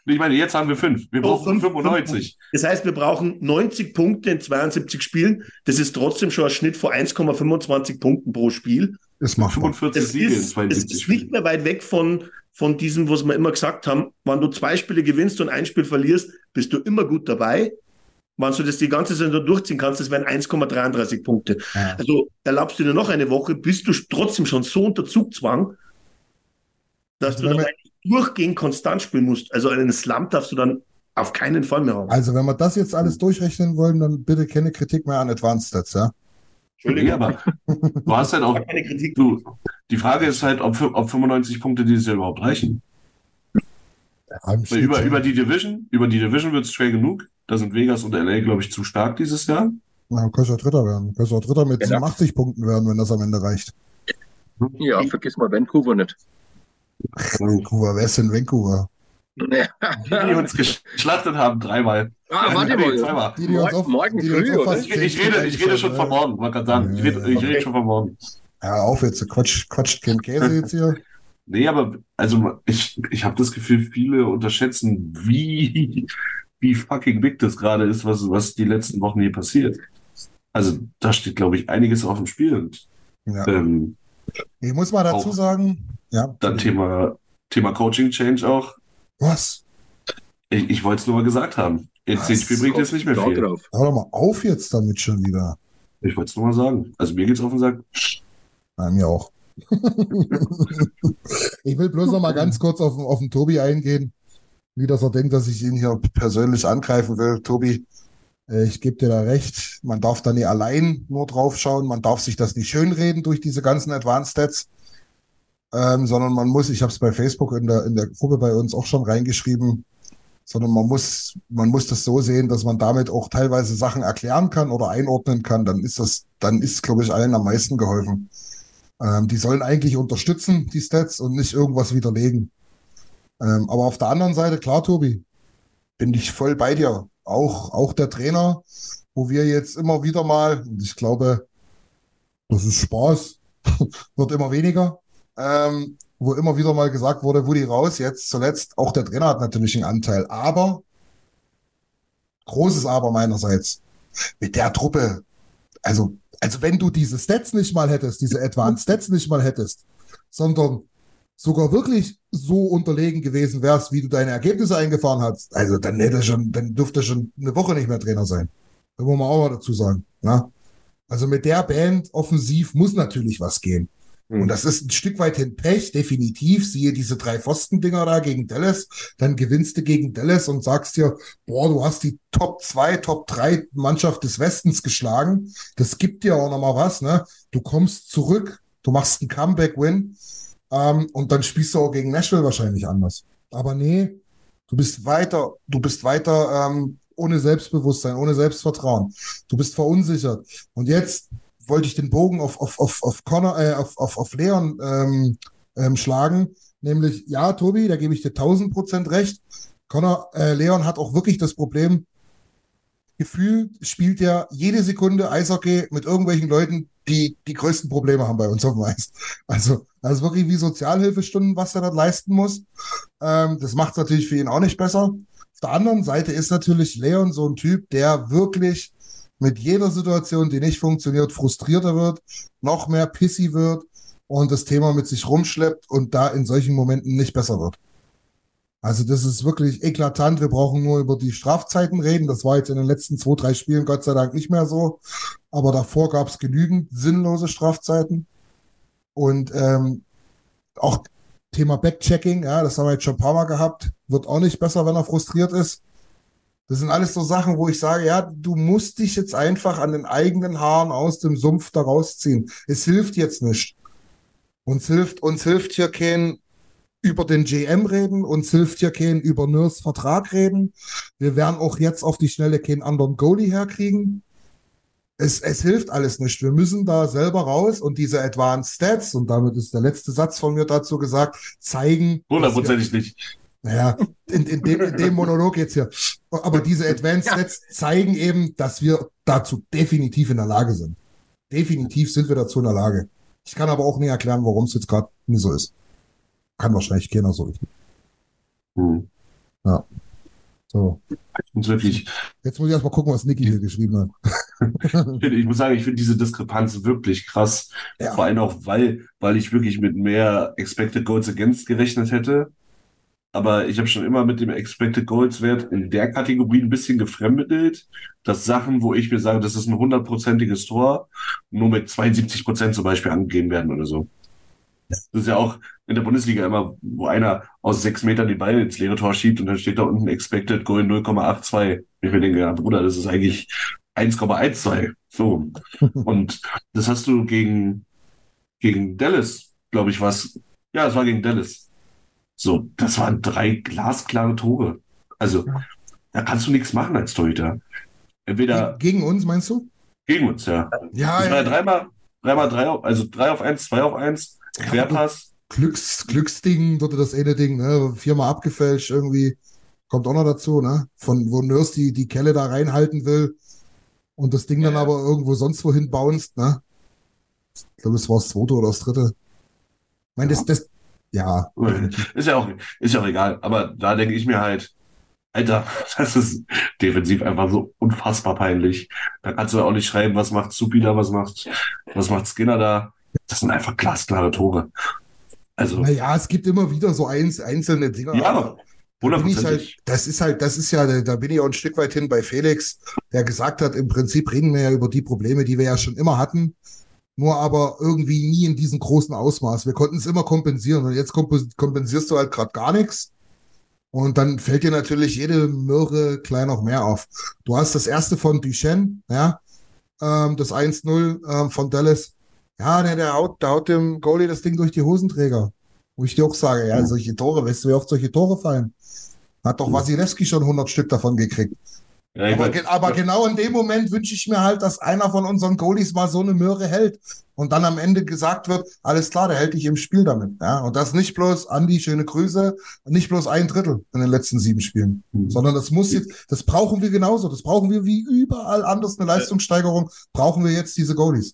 Ich meine, jetzt haben wir fünf. Wir Oh, brauchen fünf, 95. Das heißt, wir brauchen 90 Punkte in 72 Spielen. Das ist trotzdem schon ein Schnitt von 1,25 Punkten pro Spiel. ist machbar. 45 Das Siege in ist, das 72 ist nicht mehr weit weg von, von diesem, was wir immer gesagt haben. Wenn du zwei Spiele gewinnst und ein Spiel verlierst, bist du immer gut dabei. Wenn du das die ganze Saison durchziehen kannst, das wären 1,33 Punkte. Ja. Also erlaubst du dir noch eine Woche, bist du trotzdem schon so unter Zugzwang, dass du Wenn dann durchgehend konstant spielen musst. Also einen Slump darfst du dann auf keinen Fall mehr haben. Also, wenn wir das jetzt alles durchrechnen wollen, dann bitte keine Kritik mehr an Advanced Stats, ja? Nee, aber du hast halt auch, keine Kritik. du, die Frage ist halt, ob, ob 95 Punkte dieses Jahr überhaupt reichen. Ja, über, über die Division, über die Division wird es schwer genug. Da sind Vegas und LA, glaube ich, zu stark dieses Jahr. Ja, kannst ja Dritter werden. Kannst auch Dritter mit Genau. 87 Punkten werden, wenn das am Ende reicht. ja, vergiss mal Vancouver nicht. Vancouver, wer ist denn Vancouver? Ja. Die, die uns geschlachtet haben, dreimal. Ah, warte mal. Die, die uns Morgen- auf, morgen die früh, oder? Ich, ich, rede, ich rede schon von morgen, wollte gerade sagen. Ich rede, ich rede schon von morgen. Ja, auf jetzt, Quatsch, Quatsch, kein Käse jetzt hier. Nee, aber also ich, ich habe das Gefühl, viele unterschätzen, wie, wie fucking big das gerade ist, was, was die letzten Wochen hier passiert. Also da steht, glaube ich, einiges auf dem Spiel. Und Ja. ähm, Ich muss mal dazu sagen, ja, dann Thema, Thema Coaching Change auch. was? Ich, ich wollte es nur mal gesagt haben. In Was? zehn Spielen bringt jetzt nicht mehr viel. drauf. Hör doch mal auf jetzt damit schon wieder. Ich wollte es nur mal sagen. Also mir geht's auf den Sack. Ja, mir auch. ich will bloß noch mal ganz kurz auf, auf den Tobi eingehen. Wie dass er denkt, dass ich ihn hier persönlich angreifen will. Tobi, äh, ich gebe dir da recht. Man darf da nicht allein nur drauf schauen. Man darf sich das nicht schönreden durch diese ganzen Advanced Stats. Ähm, sondern man muss, ich habe es bei Facebook in der, in der Gruppe bei uns auch schon reingeschrieben, sondern man muss, man muss das so sehen, dass man damit auch teilweise Sachen erklären kann oder einordnen kann. Dann ist das, dann ist, glaube ich, allen am meisten geholfen. Ähm, die sollen eigentlich unterstützen, die Stats, und nicht irgendwas widerlegen. Ähm, aber auf der anderen Seite, klar, Tobi, bin ich voll bei dir. Auch, auch der Trainer, wo wir jetzt immer wieder mal, und ich glaube, das ist Spaß, wird immer weniger, ähm, wo immer wieder mal gesagt wurde, Woody raus, jetzt zuletzt, auch der Trainer hat natürlich einen Anteil, aber, großes Aber meinerseits, mit der Truppe, also, also wenn du diese Stats nicht mal hättest, diese Advanced Stats nicht mal hättest, sondern sogar wirklich so unterlegen gewesen wärst, wie du deine Ergebnisse eingefahren hast, also dann hätte schon, dann dürfte schon eine Woche nicht mehr Trainer sein. Da muss man auch mal dazu sagen. Ne? Also mit der Band offensiv muss natürlich was gehen. Und das ist ein Stück weit hin Pech, definitiv. Siehe diese drei Pfostendinger da gegen Dallas. Dann gewinnst du gegen Dallas und sagst dir, boah, du hast die Top 2, Top 3 Mannschaft des Westens geschlagen. Das gibt dir auch nochmal was, ne? Du kommst zurück, du machst einen Comeback-Win ähm, und dann spielst du auch gegen Nashville wahrscheinlich anders. Aber nee, du bist weiter, du bist weiter ähm, ohne Selbstbewusstsein, ohne Selbstvertrauen. Du bist verunsichert. Und jetzt wollte ich den Bogen auf, auf, auf, auf Connor, äh, auf, auf, auf Leon ähm, ähm, schlagen. Nämlich, ja, Tobi, da gebe ich dir 1000 Prozent recht. Connor, äh, Leon hat auch wirklich das Problem, gefühlt spielt er jede Sekunde Eishockey mit irgendwelchen Leuten, die die größten Probleme haben bei uns auf dem Eis. Also, das ist wirklich wie Sozialhilfestunden, was er dort leisten muss. Ähm, das macht es natürlich für ihn auch nicht besser. Auf der anderen Seite ist natürlich Leon so ein Typ, der wirklich mit jeder Situation, die nicht funktioniert, frustrierter wird, noch mehr pissy wird und das Thema mit sich rumschleppt und da in solchen Momenten nicht besser wird. Also das ist wirklich eklatant. Wir brauchen nur über die Strafzeiten reden. Das war jetzt in den letzten zwei, drei Spielen Gott sei Dank nicht mehr so. Aber davor gab es genügend sinnlose Strafzeiten. Und ähm, auch Thema Backchecking, ja, das haben wir jetzt schon ein paar Mal gehabt, wird auch nicht besser, wenn er frustriert ist. Das sind alles so Sachen, wo ich sage, ja, du musst dich jetzt einfach an den eigenen Haaren aus dem Sumpf da rausziehen. Es hilft jetzt nicht. Uns hilft, uns hilft hier kein über den GM reden, uns hilft hier kein über Nurs Vertrag reden. Wir werden auch jetzt auf die Schnelle keinen anderen Goalie herkriegen. Es, es hilft alles nicht. Wir müssen da selber raus und diese Advanced Stats, und damit ist der letzte Satz von mir dazu gesagt, zeigen. Hundertprozentig nicht. Naja, in, in, dem, in dem Monolog jetzt hier. Aber diese Advanced Ja. Stats zeigen eben, dass wir dazu definitiv in der Lage sind. Definitiv sind wir dazu in der Lage. Ich kann aber auch nicht erklären, warum es jetzt gerade nicht so ist. Kann wahrscheinlich keiner so richtig. Hm. So, Und wirklich, jetzt muss ich erst mal gucken, was Niki hier geschrieben hat. ich muss sagen, ich finde diese Diskrepanz wirklich krass. Ja. Vor allem auch, weil, weil ich wirklich mit mehr Expected Goals Against gerechnet hätte. Aber ich habe schon immer mit dem Expected Goals Wert in der Kategorie ein bisschen gefremdelt, dass Sachen, wo ich mir sage, das ist ein hundertprozentiges Tor, nur mit 72 Prozent zum Beispiel angegeben werden oder so. Das ist ja auch in der Bundesliga immer, wo einer aus sechs Metern den Ball ins leere Tor schiebt und dann steht da unten Expected Goal 0,82. Ich mir denke, ja, Bruder, das ist eigentlich 1,12. So. Und das hast du gegen, gegen Dallas, glaube ich, was. Ja, es war gegen Dallas. So, das waren drei glasklare Tore. Also, da kannst du nichts machen als Torhüter. Entweder Gegen uns, meinst du? gegen uns, ja. Ja, Das war ja ja. dreimal, dreimal drei auf, also drei auf eins, zwei auf eins, Querpass. Glücks, Glücksding, dort das eine Ding, ne? Viermal abgefälscht irgendwie. Kommt auch noch dazu, ne? Von wo Nurse die, die Kelle da reinhalten will und das Ding dann Ja. aber irgendwo sonst wohin bounced, ne? Ich glaube, es war das zweite oder das dritte. Ich meine, das, das, ja. Ist ja auch, ist ja auch egal. Aber da denke ich mir halt, Alter, das ist defensiv einfach so unfassbar peinlich. Da kannst du auch nicht schreiben, was macht Supi da, was macht, was macht Skinner da. Das sind einfach glasklare Tore. Also, Naja, es gibt immer wieder so eins, einzelne Dinger. ja, aber aber bin ich halt, hundertprozentig. das ist halt, das ist ja, da bin ich auch ein Stück weit hin bei Felix, der gesagt hat, im Prinzip reden wir ja über die Probleme, die wir ja schon immer hatten, nur aber irgendwie nie in diesem großen Ausmaß. Wir konnten es immer kompensieren und jetzt komp- kompensierst du halt gerade gar nichts. Und dann fällt dir natürlich jede Möhre klein noch mehr auf. Du hast das erste von Duchenne, ja, ähm, das 1-0 ähm, von Dallas. Ja, der, der, haut, der haut dem Goalie das Ding durch die Hosenträger. Wo ich dir auch sage, ja, solche Tore, weißt du, wie oft solche Tore fallen? Hat doch Wasilewski schon 100 Stück davon gekriegt. Ja, Aber, ge aber genau in dem Moment wünsche ich mir halt, dass einer von unseren Goalies mal so eine Möhre hält und dann am Ende gesagt wird, alles klar, der hält dich im Spiel damit. Ja? Und das nicht bloß, Andi, schöne Grüße, nicht bloß ein Drittel in den letzten sieben Spielen, Mhm. sondern das muss jetzt, das brauchen wir genauso. Das brauchen wir wie überall anders eine Leistungssteigerung, brauchen wir jetzt diese Goalies.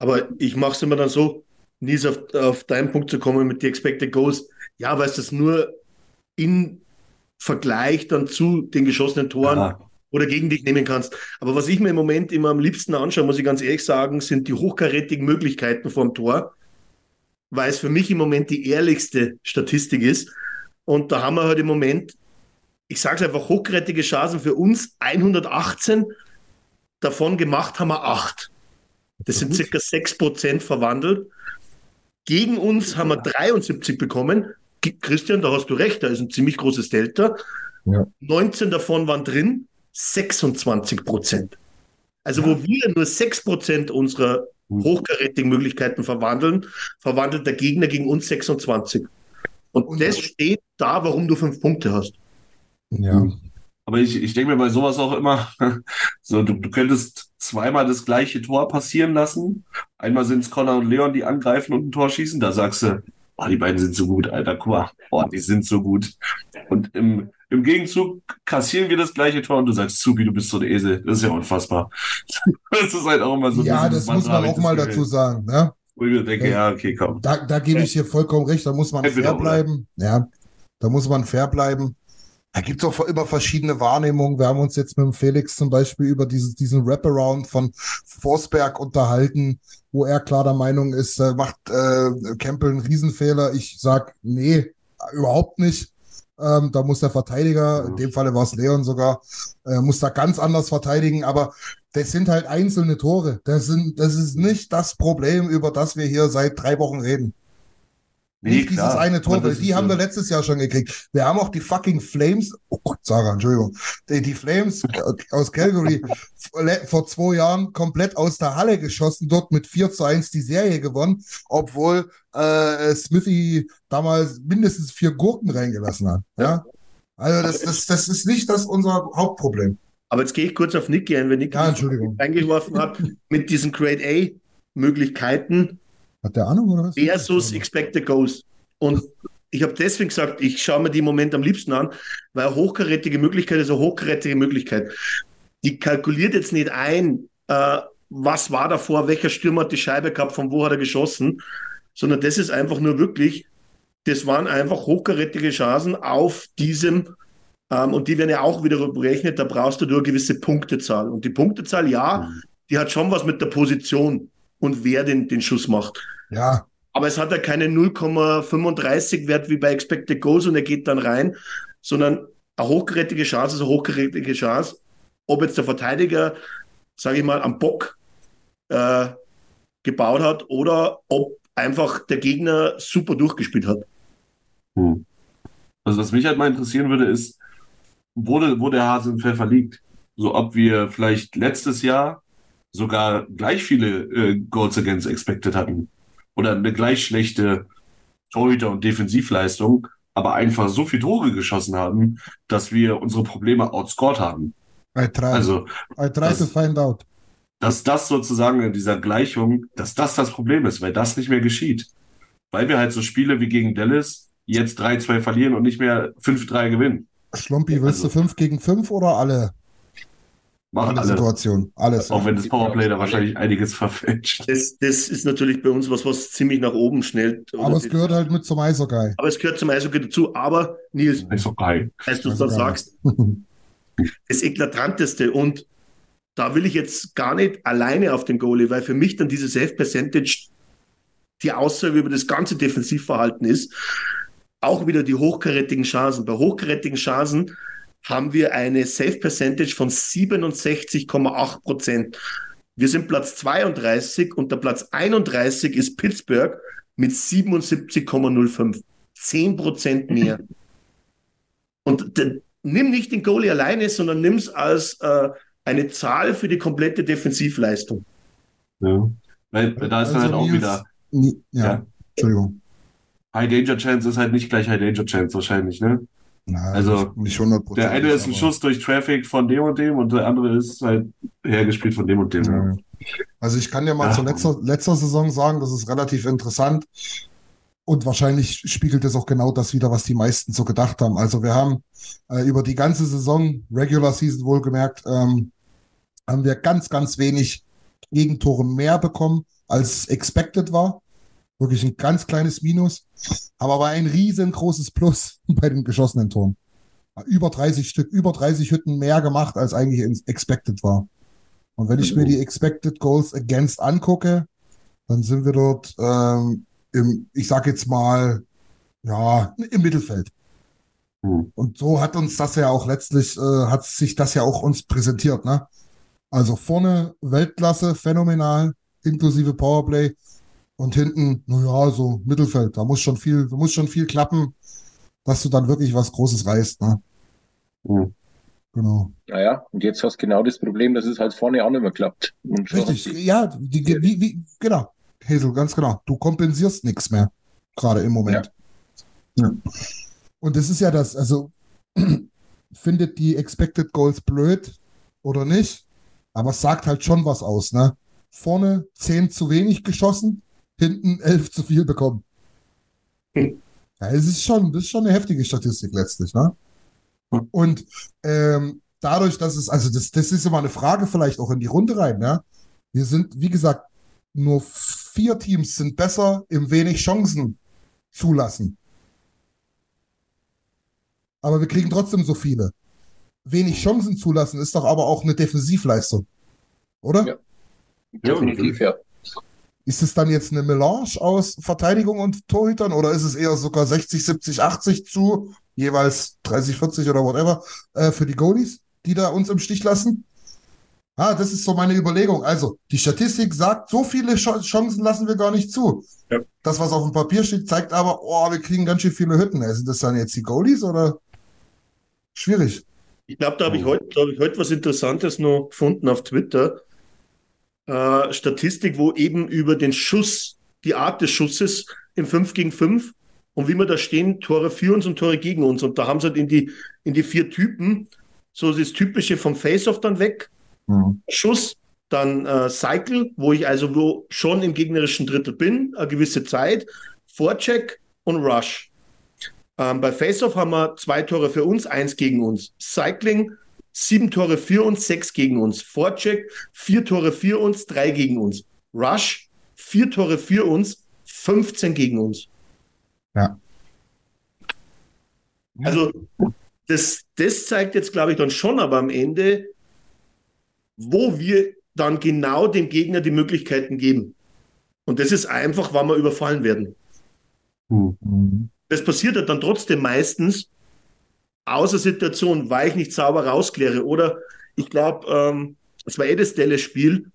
Aber ich mache es immer dann so, Nies, auf, auf deinen Punkt zu kommen mit die Expected Goals. Ja, weil es das nur in Vergleich dann zu den geschossenen Toren ja, oder gegen dich nehmen kannst. Aber was ich mir im Moment immer am liebsten anschaue, muss ich ganz ehrlich sagen, sind die hochkarätigen Möglichkeiten vom Tor, weil es für mich im Moment die ehrlichste Statistik ist. Und da haben wir halt im Moment, ich sage es einfach, hochkarätige Chancen für uns 118, davon gemacht haben wir acht. Das sind Gut. circa 6% verwandelt. Gegen uns haben wir 73 bekommen. Christian, da hast du recht, da ist ein ziemlich großes Delta. Ja. 19 davon waren drin, 26 Prozent. Also wo wir nur 6 Prozent unserer Hm. hochkarätigen Möglichkeiten verwandeln, verwandelt der Gegner gegen uns 26. Und, Und- das steht da, warum du fünf Punkte hast. Ja. Aber ich, ich denke mir bei sowas auch immer, so, du, du könntest zweimal das gleiche Tor passieren lassen. Einmal sind es Connor und Leon, die angreifen und ein Tor schießen. Da sagst du, oh, die beiden sind so gut, Alter, guck mal, oh, die sind so gut. Und im, im Gegenzug kassieren wir das gleiche Tor und du sagst, Zubi, du bist so ein Esel. Das ist ja unfassbar. Das ist halt auch immer so Ja, das muss man auch mal dazu sagen. Ne? Wo ich mir denke, Ja. ja, okay, komm. Da, da gebe ich dir vollkommen recht, da muss man fair bleiben. Ja, da muss man fair bleiben. Da gibt es auch immer verschiedene Wahrnehmungen. Wir haben uns jetzt mit dem Felix zum Beispiel über dieses, diesen Wraparound von Forsberg unterhalten, wo er klar der Meinung ist, äh, macht äh, Campbell einen Riesenfehler. Ich sag, nee, überhaupt nicht. Ähm, da muss der Verteidiger, in dem Falle war es Leon sogar, äh, muss da ganz anders verteidigen. Aber das sind halt einzelne Tore. Das, sind, das ist nicht das Problem, über das wir hier seit drei Wochen reden. Nee, Nicht dieses klar. eine Tor, weil die ist haben so- wir letztes Jahr schon gekriegt. Wir haben auch die fucking Flames, oh Gott, Sarah, Entschuldigung, die, die Flames aus Calgary vor- zwei Jahren komplett aus der Halle geschossen, dort mit 4 zu 1 die Serie gewonnen, obwohl äh, Smithy damals mindestens vier Gurken reingelassen hat. Ja? Also das, das, das ist nicht das unser Hauptproblem. Aber jetzt gehe ich kurz auf Nicky ein, wenn Nicky Ja, das Entschuldigung. eingeworfen hat, mit diesen Grade A-Möglichkeiten Hat der Ahnung oder was? versus Expected Goals. Und ich habe deswegen gesagt, ich schaue mir die im Moment am liebsten an, weil hochkarätige Möglichkeit ist eine hochkarätige Möglichkeit. Die kalkuliert jetzt nicht ein, äh, was war davor, welcher Stürmer hat die Scheibe gehabt, von wo hat er geschossen, sondern das ist einfach nur wirklich, das waren einfach hochkarätige Chancen auf diesem, ähm, und die werden ja auch wieder berechnet, da brauchst du nur eine gewisse Punktezahl. Und die Punktezahl, ja, die hat schon was mit der Position und wer den, den Schuss macht. Ja, Aber es hat ja keine 0,35 Wert wie bei Expected Goals und er geht dann rein, sondern eine hochkarätige Chance ist eine hochkarätige Chance. Ob jetzt der Verteidiger, sage ich mal, am Bock äh, gebaut hat oder ob einfach der Gegner super durchgespielt hat. Hm. Also was mich halt mal interessieren würde, ist, wo, der- wo der Hase im Pfeffer liegt. So ob wir vielleicht letztes Jahr sogar gleich viele äh, Goals Against Expected hatten. Oder eine gleich schlechte Torhüter- und Defensivleistung, aber einfach so viele Tore geschossen haben, dass wir unsere Probleme outscored haben. I try, Also, I try das- to find out. dass das sozusagen in dieser Gleichung, dass das das Problem ist, weil das nicht mehr geschieht. Weil wir halt so Spiele wie gegen Dallas jetzt 3-2 verlieren und nicht mehr 5-3 gewinnen. Schlumpi, willst Also- du 5 gegen 5 oder alle, Machen alle. Situationen? Alles. Auch wenn das Powerplay da wahrscheinlich einiges verfälscht. Das, das ist natürlich bei uns was, was ziemlich nach oben schnellt. Aber es gehört halt mit zum Eishockey. aber es gehört zum Eishockey dazu. Aber Nils, geil. als du es dann sagst, das Eklatanteste und da will ich jetzt gar nicht alleine auf den Goalie, weil für mich dann diese Safe-Percentage die Aussage über das ganze Defensivverhalten ist. Auch wieder die hochkarätigen Chancen. Bei hochkarätigen Chancen haben wir eine Safe-Percentage von 67,8 Prozent. Wir sind Platz 32 und der Platz 31 ist Pittsburgh mit 77,05. 10 Prozent mehr. Und nimm nicht den Goalie alleine, sondern nimm es als äh, eine Zahl für die komplette Defensivleistung. Ja. Weil da ist dann halt Also auch Nils- wieder Nie, ja, Ja. Entschuldigung. High Danger Chance ist halt nicht gleich High Danger Chance wahrscheinlich, ne? Na, Also, nicht- nicht 100 Der eine ist ein Schuss durch Traffic von dem und dem und der andere ist halt hergespielt von dem und dem. Ja. Also ich kann dir mal Ja. zur letzter, letzter Saison sagen, das ist relativ interessant. Und wahrscheinlich spiegelt es auch genau das wieder, was die meisten so gedacht haben. Also wir haben äh, über die ganze Saison, Regular Season wohlgemerkt, ähm, haben wir ganz, ganz wenig Gegentore mehr bekommen, als expected war. Wirklich ein ganz kleines Minus. Aber war ein riesengroßes Plus bei den geschossenen Toren. Über 30 Stück, über 30 Hütten mehr gemacht, als eigentlich expected war. Und wenn ich mir die Expected Goals Against angucke, dann sind wir dort ähm, im, ich sag jetzt mal, ja, im Mittelfeld. Hm. Und so hat uns das ja auch letztlich, äh, hat sich das ja auch uns präsentiert, ne? Also vorne Weltklasse, phänomenal, inklusive Powerplay. Und hinten, naja, so Mittelfeld. Da muss schon viel, da muss schon viel klappen, dass du dann wirklich was Großes reißt. Ne? Mhm. Genau. Naja, und jetzt hast du genau das Problem, dass es halt vorne auch nicht mehr klappt. Richtig, ja, die, wie, wie, genau. Hazel, ganz genau. Du kompensierst nichts mehr, gerade im Moment. Ja. Und das ist ja das, also findet die Expected Goals blöd oder nicht, aber es sagt halt schon was aus, ne? Vorne 10 zu wenig geschossen, hinten 11 zu viel bekommen. Ja, es ist schon, das ist schon eine heftige Statistik letztlich, ne? Und ähm, dadurch, dass es, also das, das ist immer eine Frage vielleicht auch in die Runde rein, ne? Wir sind, wie gesagt, nur vier Teams sind besser im wenig Chancen zulassen. Aber wir kriegen trotzdem so viele. Wenig Chancen zulassen ist doch aber auch eine Defensivleistung. Oder? Ja. Definitiv, ja. Ist es dann jetzt eine Melange aus Verteidigung und Torhütern oder ist es eher sogar 60, 70, 80 zu jeweils 30, 40 oder whatever äh, für die Goalies, die da uns im Stich lassen? Ah, das ist so meine Überlegung. Also, die Statistik sagt, so viele Ch Chancen lassen wir gar nicht zu. Ja. Das, was auf dem Papier steht, zeigt aber, oh, wir kriegen ganz schön viele Hütten. Sind das dann jetzt die Goalies oder? Schwierig. Ich glaube, da habe ich heute da hab ich heute was Interessantes noch gefunden auf Twitter. Äh, Statistik, wo eben über den Schuss, die Art des Schusses im 5 gegen 5 und wie wir da stehen, Tore für uns und Tore gegen uns. Und da haben sie halt in die, in die vier Typen so das Typische vom Face-Off dann weg. Hm. Schuss, dann äh, Cycle, wo ich also wo schon im gegnerischen Drittel bin, eine gewisse Zeit, Vorcheck und Rush. Ähm, bei Face-Off haben wir zwei Tore für uns, eins gegen uns. Cycling, sieben Tore für uns, sechs gegen uns. Vorcheck, vier Tore für uns, drei gegen uns. Rush, vier Tore für uns, 15 gegen uns. Ja. Also das, das zeigt jetzt, glaube ich, dann schon aber am Ende, wo wir dann genau dem Gegner die Möglichkeiten geben. Und das ist einfach, weil wir überfallen werden. Hm. Mhm. Das passiert ja dann trotzdem meistens außer Situation, weil ich nicht sauber rauskläre. Oder ich glaube, ähm, es war eh das Delle-Spiel,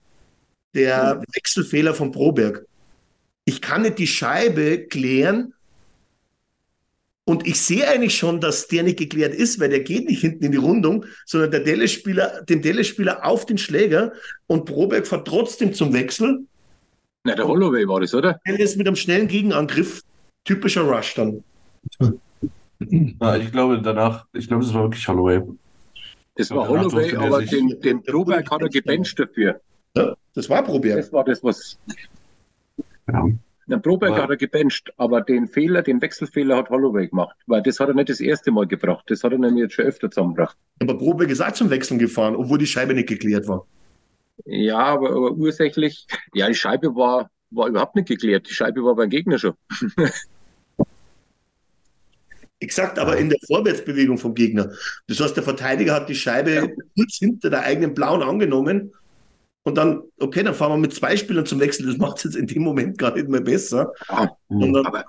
der Wechselfehler von Proberg. Ich kann nicht die Scheibe klären und ich sehe eigentlich schon, dass der nicht geklärt ist, weil der geht nicht hinten in die Rundung, sondern der Delle-Spieler, dem Delle-Spieler auf den Schläger und Proberg fährt trotzdem zum Wechsel. Na, der Holloway war das, oder? Der ist mit einem schnellen Gegenangriff typischer Rush dann. Ja, ich glaube danach, ich glaube, das war wirklich Holloway. Das war Holloway, aber sich- den, den Broberg hat er gebencht dafür. Ja, das war Proberg. Das war das, was. Ja. Der Broberg Ja. hat er gebencht, aber den Fehler, den Wechselfehler hat Holloway gemacht. Weil das hat er nicht das erste Mal gebracht. Das hat er nämlich jetzt schon öfter zusammengebracht. Aber Proberg ist auch zum Wechseln gefahren, obwohl die Scheibe nicht geklärt war. Ja, aber, aber ursächlich, ja, die Scheibe war, war überhaupt nicht geklärt. Die Scheibe war beim Gegner schon. Exakt, aber in der Vorwärtsbewegung vom Gegner. Das heißt, der Verteidiger hat die Scheibe kurz hinter der eigenen Blauen angenommen und dann, okay, dann fahren wir mit zwei Spielern zum Wechsel. Das macht es jetzt in dem Moment gar nicht mehr besser. Ah, Hm. Aber,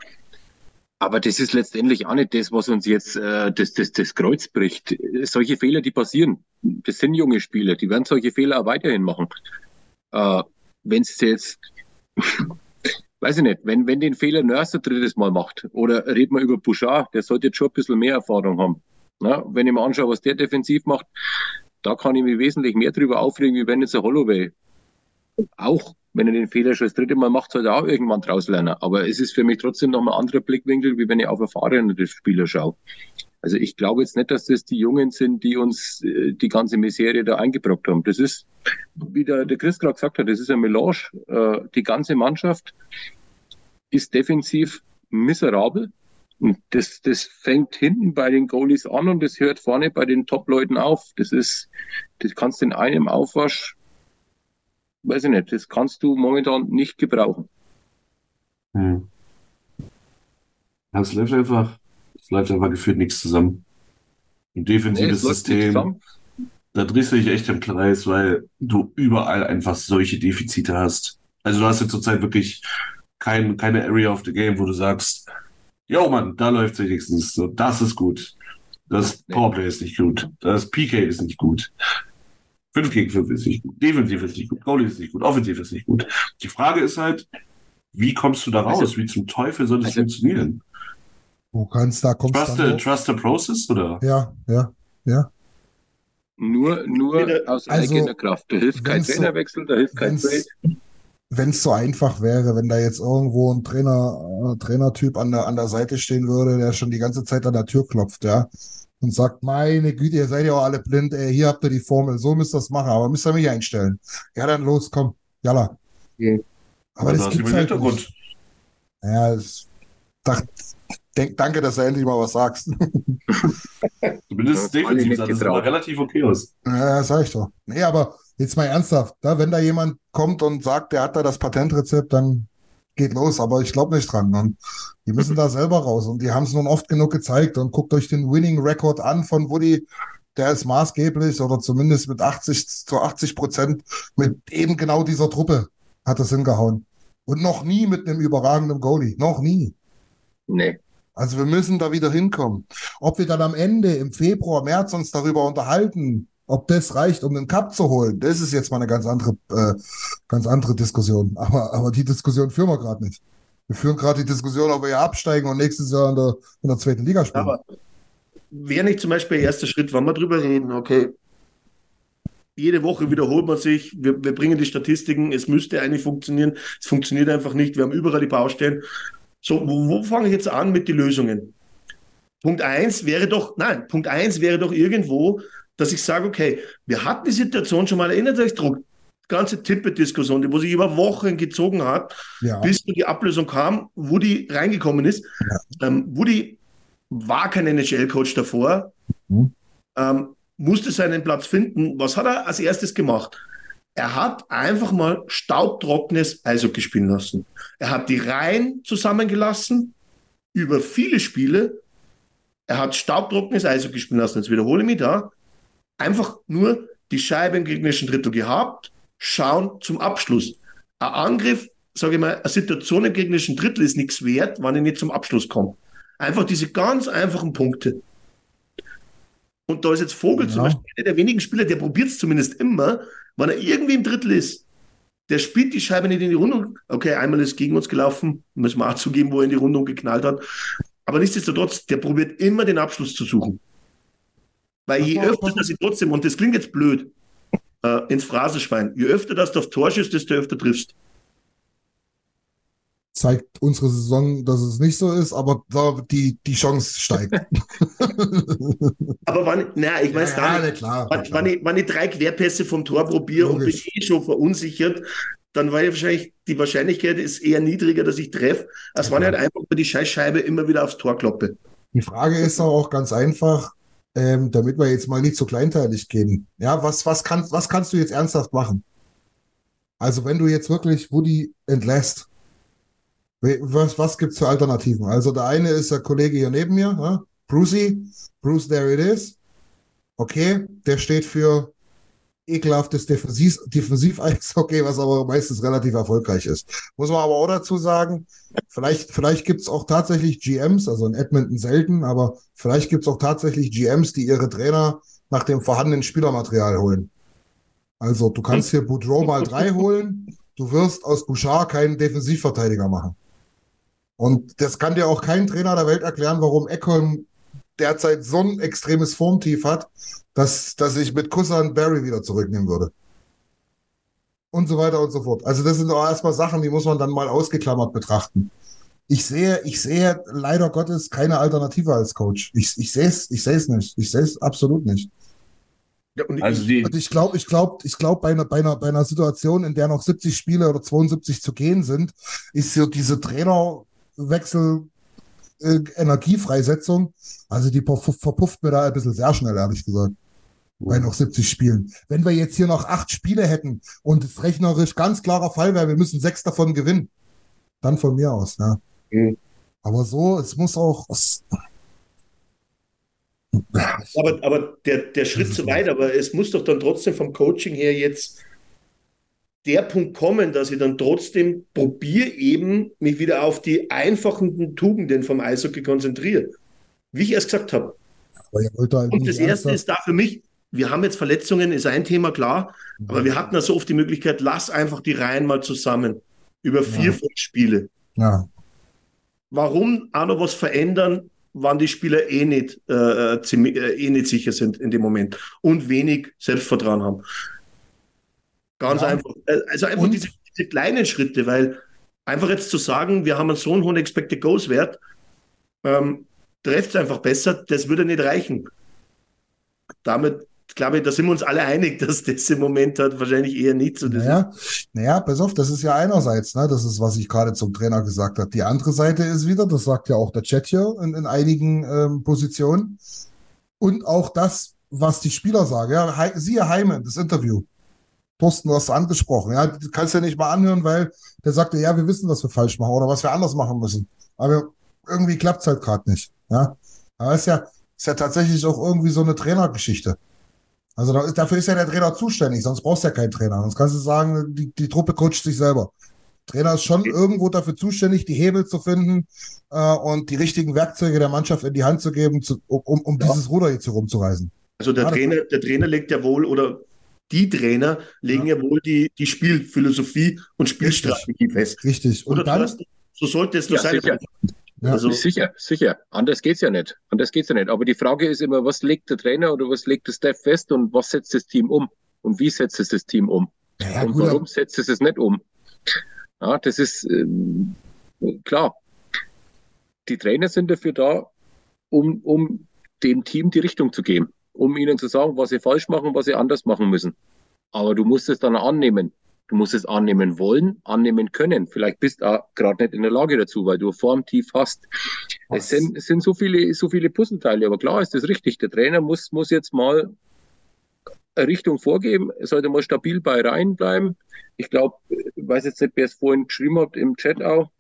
aber das ist letztendlich auch nicht das, was uns jetzt äh, das, das, das Kreuz bricht. Solche Fehler, die passieren. Das sind junge Spieler, die werden solche Fehler auch weiterhin machen. Äh, wenn es jetzt, weiß ich nicht, wenn, wenn den Fehler Nurse ein drittes Mal macht, oder reden wir über Bouchard, der sollte jetzt schon ein bisschen mehr Erfahrung haben. Na, wenn ich mir anschaue, was der defensiv macht, da kann ich mich wesentlich mehr drüber aufregen, wie wenn jetzt ein Holloway auch, wenn er den Fehler schon das dritte Mal macht, sollte er auch irgendwann draus lernen. Aber es ist für mich trotzdem noch mal ein anderer Blickwinkel, wie wenn ich auf erfahrene Spieler schaue. Also ich glaube jetzt nicht, dass das die Jungen sind, die uns äh, die ganze Misere da eingebrockt haben. Das ist, wie der, der Chris gerade gesagt hat, das ist ein Melange. Äh, die ganze Mannschaft ist defensiv miserabel. Und das, das fängt hinten bei den Goalies an und das hört vorne bei den Top-Leuten auf. Das ist, das kannst du in einem Aufwasch, weiß ich nicht, das kannst du momentan nicht gebrauchen. Hm. Läuft einfach, es läuft einfach gefühlt nichts zusammen. Ein Nee, defensives es nicht System, da drehst du dich echt im Kreis, weil du überall einfach solche Defizite hast. Also du hast jetzt zurzeit wirklich kein, keine Area of the Game, wo du sagst, yo Mann, da läuft wenigstens so, das ist gut. Das Nee. Powerplay ist nicht gut. Das PK ist nicht gut. 5 gegen 5 ist nicht gut. Defensiv ist nicht gut. Goalie ist nicht gut. Offensiv ist nicht gut. Die Frage ist halt, wie kommst du da raus? Also- wie zum Teufel soll das Also- funktionieren? Du kannst da, kommst Trust dann the, trust the process, oder? Ja, ja, ja. Nur, nur aus Also, eigener Kraft. Da hilft kein Trainerwechsel, da hilft kein Trade. Wenn's, wenn's so einfach wäre, wenn da jetzt irgendwo ein Trainer, äh, Trainertyp an der, an der Seite stehen würde, der schon die ganze Zeit an der Tür klopft, ja, und sagt, meine Güte, ihr seid ja auch alle blind, ey, hier habt ihr die Formel, so müsst ihr das machen, aber müsst ihr mich einstellen. Ja, dann los, komm, jalla. Ja. Aber das hast du gibt's im halt Hintergrund. nicht. Ja, es, dacht, denk, danke, dass du endlich mal was sagst. Zumindest Ja, defensiv das getraut. immer relativ okay aus. Ja, sag ich doch. Nee, aber jetzt mal ernsthaft, da, wenn da jemand kommt und sagt, der hat da das Patentrezept, dann geht los, aber ich glaube nicht dran. Und die müssen da selber raus und die haben es nun oft genug gezeigt und guckt euch den Winning Record an von Woody. Der ist maßgeblich oder zumindest mit 80 zu 80 Prozent mit eben genau dieser Truppe hat es hingehauen. Und noch nie mit einem überragenden Goalie. Noch nie. Nee. Also wir müssen da wieder hinkommen. Ob wir dann am Ende im Februar, März uns darüber unterhalten, ob das reicht, um den Cup zu holen, das ist jetzt mal eine ganz andere, äh, ganz andere Diskussion. Aber, aber die Diskussion führen wir gerade nicht. Wir führen gerade die Diskussion, ob wir ja absteigen und nächstes Jahr in der, in der zweiten Liga spielen. Aber wäre nicht zum Beispiel der erste Schritt, wenn wir drüber reden, okay, jede Woche wiederholt man sich, wir, wir bringen die Statistiken, es müsste eigentlich funktionieren, es funktioniert einfach nicht, wir haben überall die Baustellen. So, wo, wo fange ich jetzt an mit den Lösungen? Punkt eins wäre doch, nein, Punkt eins wäre doch irgendwo, dass ich sage, okay, wir hatten die Situation schon mal, erinnert euch, Druck, ganze Tippe-Diskussion, die wo sich über Wochen gezogen hat, Ja, bis die Ablösung kam, Woody reingekommen ist. Ähm, Woody war kein NHL-Coach davor, Mhm. ähm, musste seinen Platz finden. Was hat er als erstes gemacht? Er hat einfach mal staubtrockenes Eishockey spielen lassen. Er hat die Reihen zusammengelassen über viele Spiele. Er hat staubtrockenes Eishockey spielen lassen. Jetzt wiederhole ich mich da. Einfach nur die Scheibe im gegnerischen Drittel gehabt, schauen zum Abschluss. Ein Angriff, sage ich mal, eine Situation im gegnerischen Drittel ist nichts wert, wenn ich nicht zum Abschluss komme. Einfach diese ganz einfachen Punkte. Und da ist jetzt Vogel zum Ja. Beispiel einer der wenigen Spieler, der probiert es zumindest immer, wenn er irgendwie im Drittel ist. Der spielt die Scheibe nicht in die Rundung. Okay, einmal ist gegen uns gelaufen, müssen wir auch zugeben, wo er in die Rundung geknallt hat. Aber nichtsdestotrotz, der probiert immer den Abschluss zu suchen. Weil je öfter, dass ich trotzdem, und das klingt jetzt blöd, äh, ins Phrasenschwein, je öfter, dass du auf Tor schießt, desto öfter triffst. Zeigt unsere Saison, dass es nicht so ist, aber da die, die Chance steigt. Aber wann, naja, ich weiß ja, gar ja, nicht. klar, na Wenn, klar. wenn, ich, wenn ich drei Querpässe vom Tor probiere und bin eh schon verunsichert, dann war ja wahrscheinlich, die Wahrscheinlichkeit ist eher niedriger, dass ich treffe, als wenn ich halt einfach über die Scheißscheibe immer wieder aufs Tor kloppe. Die Frage ist auch ganz einfach, ähm, damit wir jetzt mal nicht so kleinteilig gehen. Ja, was, was, kannst, was kannst du jetzt ernsthaft machen? Also, wenn du jetzt wirklich Woody entlässt, was, was gibt's für Alternativen? Also, der eine ist der Kollege hier neben mir, ja? Brucey, Bruce, there it is. Okay, der steht für ekelhaftes Defensiv, Defensiv-Eishockey, was aber meistens relativ erfolgreich ist. Muss man aber auch dazu sagen, vielleicht, vielleicht gibt's auch tatsächlich GMs, also in Edmonton selten, aber vielleicht gibt's auch tatsächlich GMs, die ihre Trainer nach dem vorhandenen Spielermaterial holen. Also du kannst hier Boudreau mal drei holen, du wirst aus Bouchard keinen Defensivverteidiger machen. Und das kann dir auch kein Trainer der Welt erklären, warum Ekholm derzeit so ein extremes Formtief hat, dass, dass ich mit Kussan Barry wieder zurücknehmen würde. Und so weiter und so fort. Also das sind auch erstmal Sachen, die muss man dann mal ausgeklammert betrachten. Ich sehe, ich sehe leider Gottes keine Alternative als Coach. Ich, ich sehe es, ich sehe es nicht. Ich sehe es absolut nicht. Ja, und Also ich, die, Und ich glaube, ich glaube, ich glaube, bei einer, bei einer, bei einer Situation, in der noch 70 Spiele oder 72 zu gehen sind, ist so diese Trainerwechsel, äh, Energiefreisetzung, also die verpufft, mir da ein bisschen sehr schnell, ehrlich gesagt, bei noch 70 Spielen. Wenn wir jetzt hier noch acht Spiele hätten und es rechnerisch ganz klarer Fall wäre, wir müssen sechs davon gewinnen, dann von mir aus, ja. Mhm. Aber so, es muss auch, es, aber, aber der, der Schritt zu weit, aber es muss doch dann trotzdem vom Coaching her jetzt der Punkt kommen, dass ich dann trotzdem probiere, eben mich wieder auf die einfachen Tugenden vom Eishockey konzentriere. Wie ich erst gesagt habe. da Und das Erste ist da für mich, wir haben jetzt Verletzungen, ist ein Thema klar, aber wir hatten ja so oft die Möglichkeit, lass einfach die Reihen mal zusammen. über vier, Ja. fünf Spiele. Ja. Warum auch noch was verändern, wann die Spieler eh nicht, äh, ziemlich, äh, eh nicht sicher sind in dem Moment und wenig Selbstvertrauen haben? Ganz Ja. einfach. Äh, Also einfach Und- diese, diese kleinen Schritte, weil einfach jetzt zu sagen, wir haben so einen hohen Expected Goals Wert, ähm, trefft es einfach besser, das würde nicht reichen. Damit, glaube ich, da sind wir uns alle einig, dass das im Moment halt wahrscheinlich eher nicht so das ist. Naja, naja, pass auf, das ist ja einerseits, ne, das ist, was ich gerade zum Trainer gesagt habe. Die andere Seite ist wieder, das sagt ja auch der Chat hier in, in einigen ähm, Positionen. Und auch das, was die Spieler sagen. Ja, Hei- siehe Heimann, das Interview. Thorsten, du hast es angesprochen. Ja, du kannst ja nicht mal anhören, weil der sagte, ja, wir wissen, was wir falsch machen oder was wir anders machen müssen. Aber irgendwie klappt es halt gerade nicht. Ja, aber es ist ja, ist ja tatsächlich auch irgendwie so eine Trainergeschichte. Also da dafür ist ja der Trainer zuständig, sonst brauchst du ja keinen Trainer. Sonst kannst du sagen, die, die Truppe coacht sich selber. Trainer ist schon irgendwo dafür zuständig, die Hebel zu finden äh, und die richtigen Werkzeuge der Mannschaft in die Hand zu geben, zu, um, um, Ja. dieses Ruder jetzt hier rumzureißen. Also der Ja, Trainer, der Trainer legt ja wohl, oder die Trainer legen ja, wohl die, die Spielphilosophie und Spielstrategie fest. Richtig. Und Oder dann, Thorsten? so sollte es doch Ja, sein. sicher. Ja. Also, Sicher, sicher. Anders geht's ja nicht. Anders geht's ja nicht. Aber die Frage ist immer, was legt der Trainer oder was legt der Staff fest und was setzt das Team um? Und wie setzt es das Team um? ja, und gut, warum setzt es es nicht um? Ja, das ist ähm, klar. Die Trainer sind dafür da, um, um dem Team die Richtung zu geben, um ihnen zu sagen, was sie falsch machen, was sie anders machen müssen. Aber du musst es dann annehmen. Du musst es annehmen wollen, annehmen können. Vielleicht bist du auch gerade nicht in der Lage dazu, weil du Form tief hast. Was? Es sind, es sind so viele, so viele Puzzleteile. Aber klar ist das richtig. Der Trainer muss, muss jetzt mal eine Richtung vorgeben. Er sollte mal stabil bei rein bleiben. Ich glaube, ich weiß jetzt nicht, wer es vorhin geschrieben hat im Chat auch.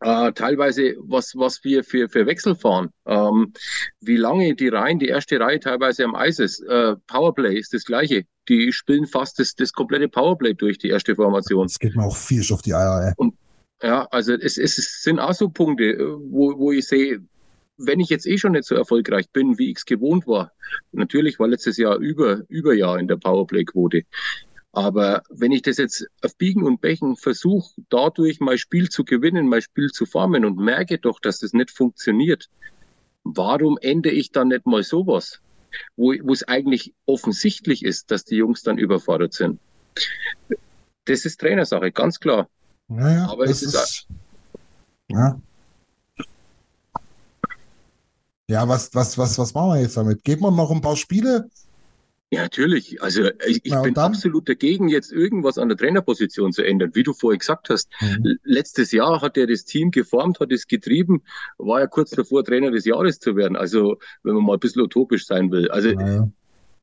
Äh, teilweise, was, was wir für, für Wechsel fahren, ähm, wie lange die Reihen, die erste Reihe teilweise am Eis ist. Äh, Powerplay ist das Gleiche. Die spielen fast das, das komplette Powerplay durch, die erste Formation. das geht mir auch viel auf die Eier, ey. Ja, also es, es sind auch so Punkte, äh, wo, wo ich sehe, wenn ich jetzt eh schon nicht so erfolgreich bin, wie ich es gewohnt war, natürlich war letztes Jahr über, über Jahr in der Powerplay-Quote. Aber wenn ich das jetzt auf Biegen und Bächen versuche, dadurch mein Spiel zu gewinnen, mein Spiel zu formen und merke doch, dass das nicht funktioniert, warum ende ich dann nicht mal sowas, wo, wo es eigentlich offensichtlich ist, dass die Jungs dann überfordert sind? Das ist Trainersache, ganz klar. Naja, Aber es ist ist, ja. Ja, was, was, was, was machen wir jetzt damit? Geben wir noch ein paar Spiele? Ja, natürlich. Also ich, ich bin dann? absolut dagegen, jetzt irgendwas an der Trainerposition zu ändern. Wie du vorher gesagt hast, L- letztes Jahr hat er das Team geformt, hat es getrieben, war ja kurz davor, Trainer des Jahres zu werden. Also wenn man mal ein bisschen utopisch sein will. Also Naja.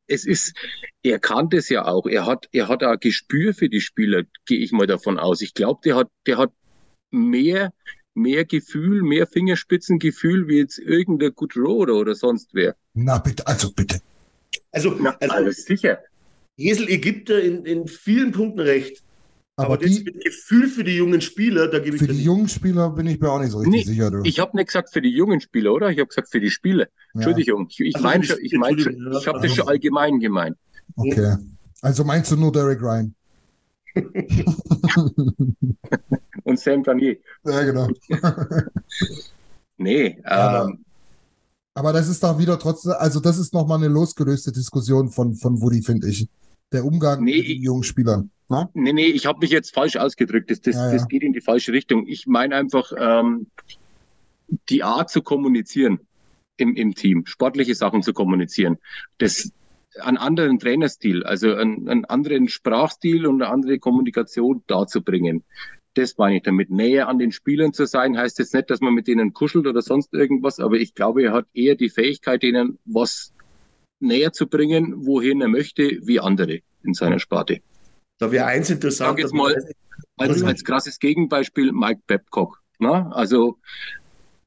es ist, er kann das ja auch. Er hat, er hat auch Gespür für die Spieler, gehe ich mal davon aus. Ich glaube, der hat, der hat mehr, mehr Gefühl, mehr Fingerspitzengefühl, wie jetzt irgendein Goodrow oder sonst wer. Na bitte, also bitte. Also, Na, also also sicher. Jesel Ägypter in, in vielen Punkten recht. Aber, Aber, das die, mit Gefühl für die jungen Spieler, da gebe ich für die nicht. jungen Spieler bin ich mir auch nicht so richtig Nee, sicher. Du. Ich habe nicht gesagt für die jungen Spieler, oder? Ich habe gesagt für die Spiele. ja, Entschuldigung, ich, ich Also meine schon, ich schon, ja. ich habe das schon allgemein gemeint. okay. Also meinst du nur Derek Ryan? Und Sam Granier. ja, genau. Nee, Ja, ähm, Aber das ist da wieder trotzdem, also das ist nochmal eine losgelöste Diskussion von, von Woody, finde ich. Der Umgang Nee, mit den jungen Spielern. Ne? nee, nee, ich habe mich jetzt falsch ausgedrückt. Das, das, Ja, ja. das geht in die falsche Richtung. Ich meine einfach ähm, die Art zu kommunizieren im, im Team, sportliche Sachen zu kommunizieren. Das einen anderen Trainerstil, also einen, einen anderen Sprachstil und eine andere Kommunikation darzubringen. Das meine ich damit. Näher an den Spielern zu sein, heißt jetzt nicht, dass man mit denen kuschelt oder sonst irgendwas, aber ich glaube, er hat eher die Fähigkeit, denen was näher zu bringen, wohin er möchte, wie andere in seiner Sparte. Da wäre eins interessant. Sag jetzt mal, Als, als krasses Gegenbeispiel Mike Babcock. Na? Also,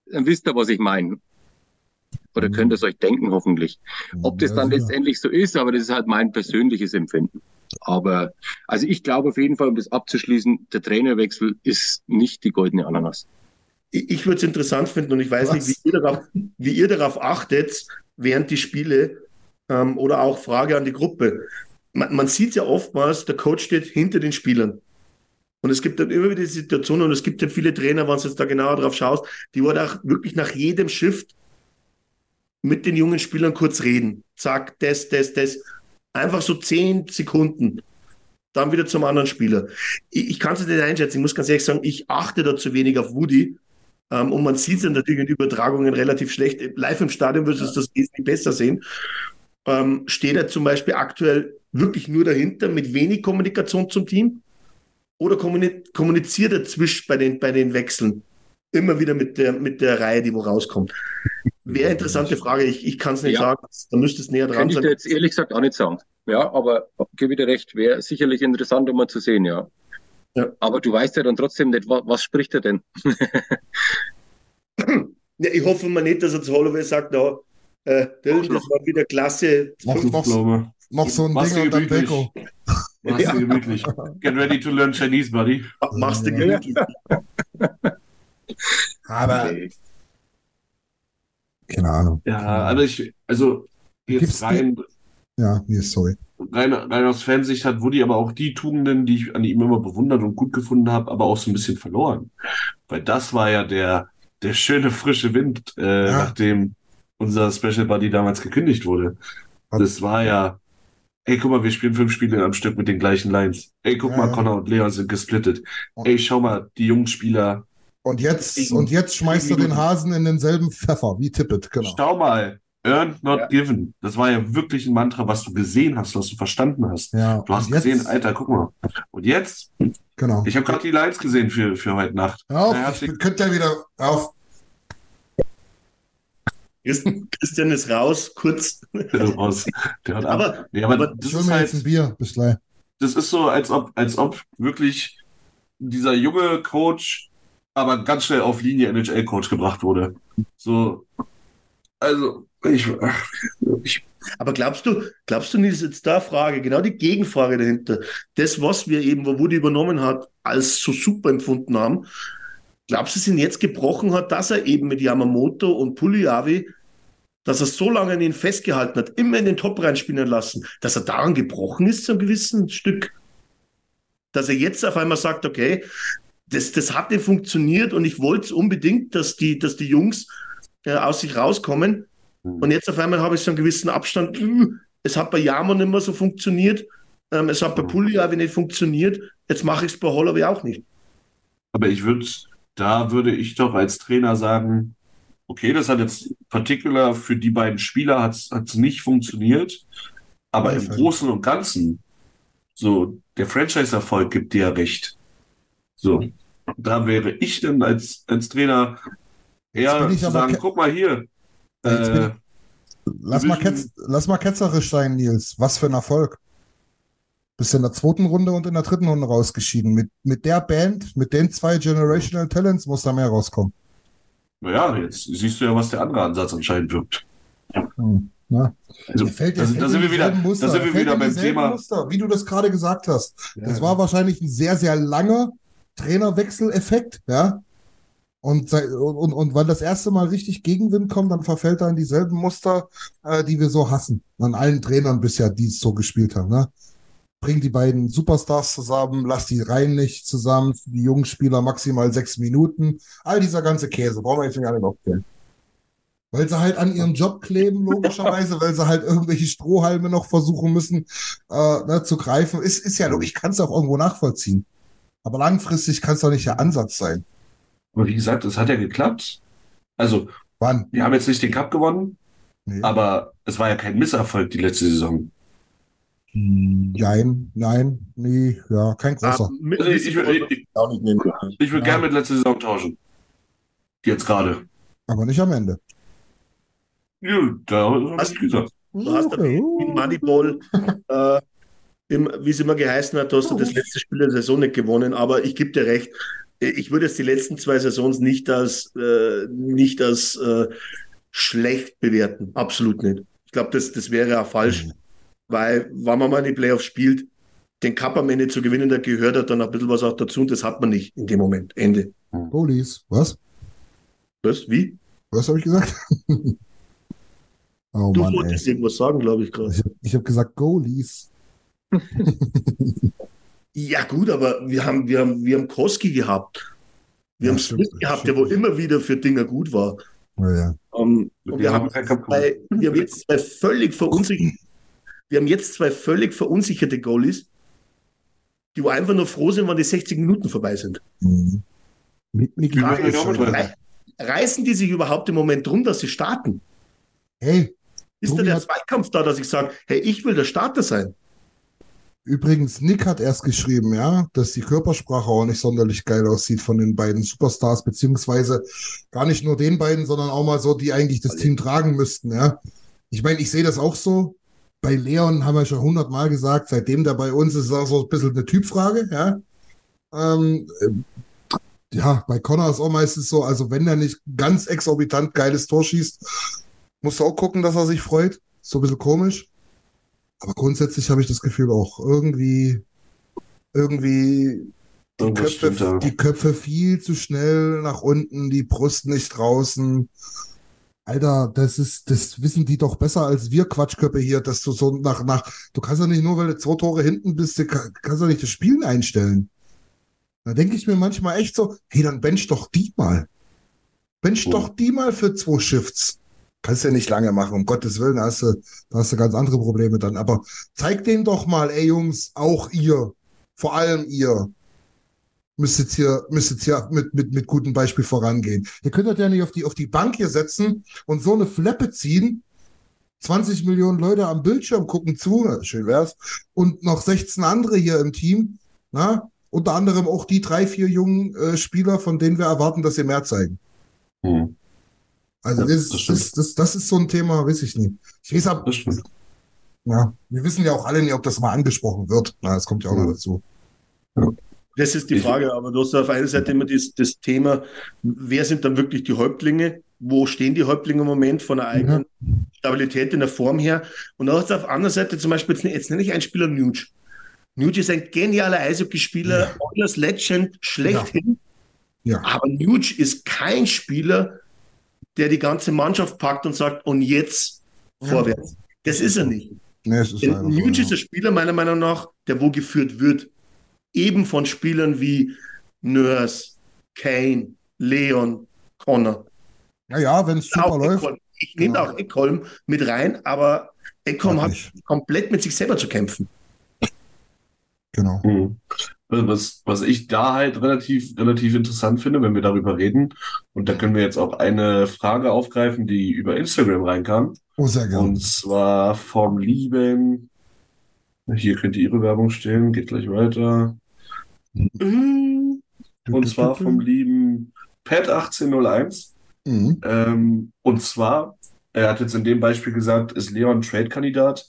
dann wisst ihr, was ich meine. Oder Mhm. könnt ihr es euch denken, hoffentlich. Ob das dann letztendlich so ist, aber das ist halt mein persönliches Empfinden. Aber, also ich glaube auf jeden Fall, um das abzuschließen, der Trainerwechsel ist nicht die goldene Ananas. Ich, würde es interessant finden und ich weiß Was? nicht, wie ihr, darauf, wie ihr darauf achtet, während die Spiele ähm, oder auch Frage an die Gruppe. Man, man sieht ja oftmals, der Coach steht hinter den Spielern. Und es gibt dann immer wieder die Situation, und es gibt ja viele Trainer, wenn du jetzt da genauer drauf schaust, die wollen auch wirklich nach jedem Shift mit den jungen Spielern kurz reden. Zack, das, das, das. Einfach so zehn Sekunden. Dann wieder zum anderen Spieler. Ich, ich kann es nicht einschätzen. Ich muss ganz ehrlich sagen, ich achte da zu wenig auf Woody. Ähm, und man sieht es natürlich in Übertragungen relativ schlecht. Live im Stadion würdest du das wesentlich besser sehen. Ähm, steht er zum Beispiel aktuell wirklich nur dahinter mit wenig Kommunikation zum Team? Oder kommuniziert er zwischen bei den, bei den Wechseln immer wieder mit der, mit der Reihe, die wo rauskommt? Wäre interessante Frage. Ich, ich kann es nicht ja. sagen. Da müsste es näher dran Kann sein. ich dir jetzt ehrlich gesagt auch nicht sagen. Ja, aber gebe dir recht, wäre sicherlich interessant, um mal zu sehen, ja. ja. Aber du weißt ja dann trotzdem nicht, was, was spricht er denn? ja, ich hoffe mal nicht, dass er zu Holloway sagt, na, äh, das war wieder klasse. Noch, noch, noch so ein Mach's Ding und dann. Beko. Mach's dir gemütlich. Get ready to learn Chinese, buddy. Machst du Ja. gemütlich. Aber, keine Ahnung. Ja, also ich, also Gibt's jetzt rein, Ja, nee, sorry. rein, rein aus Fansicht hat Woody aber auch die Tugenden, die ich an ihm immer bewundert und gut gefunden habe, aber auch so ein bisschen verloren. Weil das war ja der, der schöne frische Wind, äh, Ja. nachdem unser Special Buddy damals gekündigt wurde. Das war ja, ey, guck mal, wir spielen fünf Spiele am Stück mit den gleichen Lines. Ey, guck Ja, mal, ja. Connor und Leon sind gesplittet. Ey, schau mal, die jungen Spieler. Und jetzt, Ich- und jetzt schmeißt er den Hasen in denselben Pfeffer wie Tippett, genau. Schau mal, earned, not Ja. given. Das war ja wirklich ein Mantra, was du gesehen hast, was du verstanden hast. Ja, Du hast jetzt, gesehen, Alter, guck mal. Und jetzt, genau. ich habe gerade die Lines gesehen für, für heute Nacht. Auf, Ja, ich könnt ja wieder auf. Christ- Christian ist raus, kurz. raus. Der hat ab. Aber, Nee, aber, aber das Ich ist mir jetzt ein halt, Bier, bis gleich. das ist so, als ob, als ob wirklich dieser junge Coach aber ganz schnell auf Linie NHL-Coach gebracht wurde. So, also, ich, ach, ich aber glaubst du, glaubst du nicht, ist jetzt da Frage, genau die Gegenfrage dahinter. Das, was wir eben, wo Woody übernommen hat, als so super empfunden haben, glaubst du, dass ihn jetzt gebrochen hat, dass er eben mit Yamamoto und Puliavi, dass er so lange an ihn festgehalten hat, immer in den Top reinspielen lassen, dass er daran gebrochen ist, zu einem gewissen Stück? Dass er jetzt auf einmal sagt, okay, das, das hat nicht funktioniert und ich wollte es unbedingt, dass die, dass die Jungs äh, aus sich rauskommen. Und jetzt auf einmal habe ich so einen gewissen Abstand. Hm, Es hat bei Jammer nicht mehr so funktioniert. Ähm, es hat bei Puliavi nicht funktioniert. Jetzt mache ich es bei Holloway auch nicht. Aber ich würde, da würde ich doch als Trainer sagen, okay, das hat jetzt particular für die beiden Spieler hat's hat's nicht funktioniert, aber im. Großen und Ganzen, so, der Franchise-Erfolg gibt dir ja recht. So, da wäre ich dann als, als Trainer eher zu sagen, guck mal hier, bin äh, Lass mal, ketz, lass mal ketzerisch sein, Nils. Was für ein Erfolg. Bist in der zweiten Runde und in der dritten Runde rausgeschieden. Mit, mit der Band, mit den zwei Generational Talents muss da mehr rauskommen. naja, jetzt siehst du ja, was der andere Ansatz anscheinend wirkt. Hm, ja. Also, fällt- da, sind- da sind in wir wieder, Muster. da sind wir wieder beim Thema. Muster, wie du das gerade gesagt hast. Das Ja. war wahrscheinlich ein sehr, sehr langer Trainerwechseleffekt, ja. Und, und, und, und das erste Mal richtig Gegenwind kommt, dann verfällt er in dieselben Muster, äh, die wir so hassen. An allen Trainern bisher, die es so gespielt haben, ne? Bring die beiden Superstars zusammen, lass die Reihen nicht zusammen, die jungen Spieler maximal sechs Minuten. All dieser ganze Käse, brauchen wir jetzt nicht aufzählen. Weil sie halt an ihrem Job kleben, logischerweise, weil sie halt irgendwelche Strohhalme noch versuchen müssen äh, ne, zu greifen. Ist, ist ja logisch, ich kann es auch irgendwo nachvollziehen. Aber langfristig kann es doch nicht der Ansatz sein. Aber wie gesagt, es hat ja geklappt. Also, Wann? wir haben jetzt nicht den Cup gewonnen, Nee. aber es war ja kein Misserfolg die letzte Saison. Nein, nein, nee, ja, kein großer. Ah, Also ich, ich, ich, ich, würde Ja. gerne mit letzter Saison tauschen. Jetzt gerade. Aber nicht am Ende. Ja, da habe Was? ich gesagt. Du hast wie Moneyball, äh, wie es immer geheißen hat, hast du das letzte Spiel der Saison nicht gewonnen, aber ich gebe dir recht. Ich würde jetzt die letzten zwei Saisons nicht als, äh, nicht als äh, schlecht bewerten. Absolut nicht. Ich glaube, das, das wäre auch falsch, weil, wenn man mal in die Playoffs spielt, den Cup am Ende zu gewinnen, da gehört halt dann ein bisschen was auch dazu und das hat man nicht in dem Moment. Ende. Goalies. Was? Was? Wie? Was habe ich gesagt? oh Du Mann, ey. wolltest irgendwas sagen, glaube ich gerade. Ich habe hab gesagt Goalies. Ja, gut, aber wir haben, wir haben, wir haben Koski gehabt. Wir Ja, haben stimmt, Smith gehabt, der wo stimmt. immer wieder für Dinger gut war. Ja, ja. Ähm, und Wir haben zwei, wir haben jetzt zwei völlig verunsicherte, wir haben jetzt zwei völlig verunsicherte Goalies, die wo einfach nur froh sind, wenn die 60 Minuten vorbei sind. Mhm. Mit Niki Reißen die sich überhaupt im Moment drum, dass sie starten? Hey, Ist Tobi da der Zweikampf da, dass ich sage, hey, ich will der Starter sein? Übrigens, Nick hat erst geschrieben, ja, dass die Körpersprache auch nicht sonderlich geil aussieht von den beiden Superstars, beziehungsweise gar nicht nur den beiden, sondern auch mal so, die eigentlich das Team tragen müssten, ja. Ich meine, ich sehe das auch so. Bei Leon haben wir schon hundertmal gesagt, seitdem der bei uns ist, ist auch so ein bisschen eine Typfrage, ja. Ähm, ähm, ja, bei Connor ist auch meistens so, also wenn er nicht ganz exorbitant geiles Tor schießt, musst du auch gucken, dass er sich freut. So ein bisschen komisch. Aber grundsätzlich habe ich das Gefühl auch irgendwie, irgendwie die Köpfe, die Köpfe viel zu schnell nach unten, die Brust nicht draußen. Alter, das ist, das wissen die doch besser als wir Quatschköpfe hier, dass du so nach, nach, du kannst ja nicht nur, weil du zwei Tore hinten bist, du ka- kannst ja nicht das Spielen einstellen. Da denke ich mir manchmal echt so, hey, dann bench doch die mal. Bench Oh. doch die mal für zwei Shifts. Kannst ja nicht lange machen, um Gottes Willen, da hast du, da hast du ganz andere Probleme dann. Aber zeig denen doch mal, ey Jungs, auch ihr, vor allem ihr, müsst jetzt hier, müsst jetzt hier mit, mit, mit gutem Beispiel vorangehen. Ihr könnt euch ja nicht auf die, auf die Bank hier setzen und so eine Fleppe ziehen. 20 Millionen Leute am Bildschirm gucken zu, schön wär's, und noch 16 andere hier im Team, na, unter anderem auch die drei, vier jungen äh, Spieler, von denen wir erwarten, dass sie mehr zeigen. Hm, Also Ja, das, das das, das, das ist so ein Thema, weiß ich nicht. Ich weiß ab, das stimmt. ja, wir wissen ja auch alle nicht, ob das mal angesprochen wird. Na, das kommt ja auch noch Ja. dazu. Das ist die Frage, aber du hast auf einer Seite immer das, das Thema, wer sind dann wirklich die Häuptlinge? Wo stehen die Häuptlinge im Moment von der eigenen Stabilität in der Form her? Und dann hast du auf der anderen Seite zum Beispiel, jetzt, jetzt nenne ich einen Spieler Nuge. Nuge ist ein genialer Eishockeyspieler, Oilers Legend, schlechthin. Ja. Aber Nuge ist kein Spieler, der die ganze Mannschaft packt und sagt, und jetzt Ja. vorwärts. Das ist er nicht. Nee, es ist Denn Nuge ja. ist ein Spieler, meiner Meinung nach, der wo geführt wird. Eben von Spielern wie Nurse, Kane, Leon, Connor. Ja, ja, wenn es super Auch läuft. Ekholm. Ich nehme Genau. auch Ekholm mit rein, aber Ekholm Mag hat nicht. komplett mit sich selber zu kämpfen. Genau. Hm. Also Was, was ich da halt relativ, relativ interessant finde, wenn wir darüber reden, und da können wir jetzt auch eine Frage aufgreifen, die über Instagram reinkam, Oh, sehr gerne. und zwar vom lieben, hier könnte Ihre Werbung stehen, geht gleich weiter, Mhm. und zwar vom lieben Pat1801, Mhm. ähm, und zwar, er hat jetzt in dem Beispiel gesagt, ist Leon Trade-Kandidat,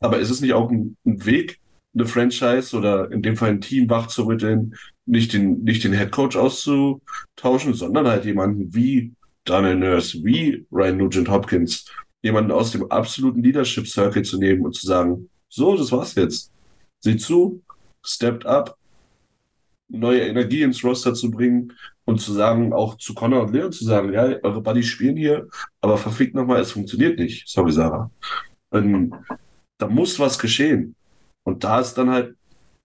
aber ist es nicht auch ein, ein Weg, eine Franchise oder in dem Fall ein Team wachzurütteln, nicht den, nicht den Headcoach auszutauschen, sondern halt jemanden wie Daniel Nurse, wie Ryan Nugent Hopkins, jemanden aus dem absoluten Leadership Circle zu nehmen und zu sagen, so, das war's jetzt. Sieh zu, stepped up, neue Energie ins Roster zu bringen und zu sagen, auch zu Connor und Leon zu sagen, ja, eure Buddies spielen hier, aber verfickt nochmal, es funktioniert nicht. Sorry, Sarah. Ähm, da muss was geschehen. Und da ist dann halt,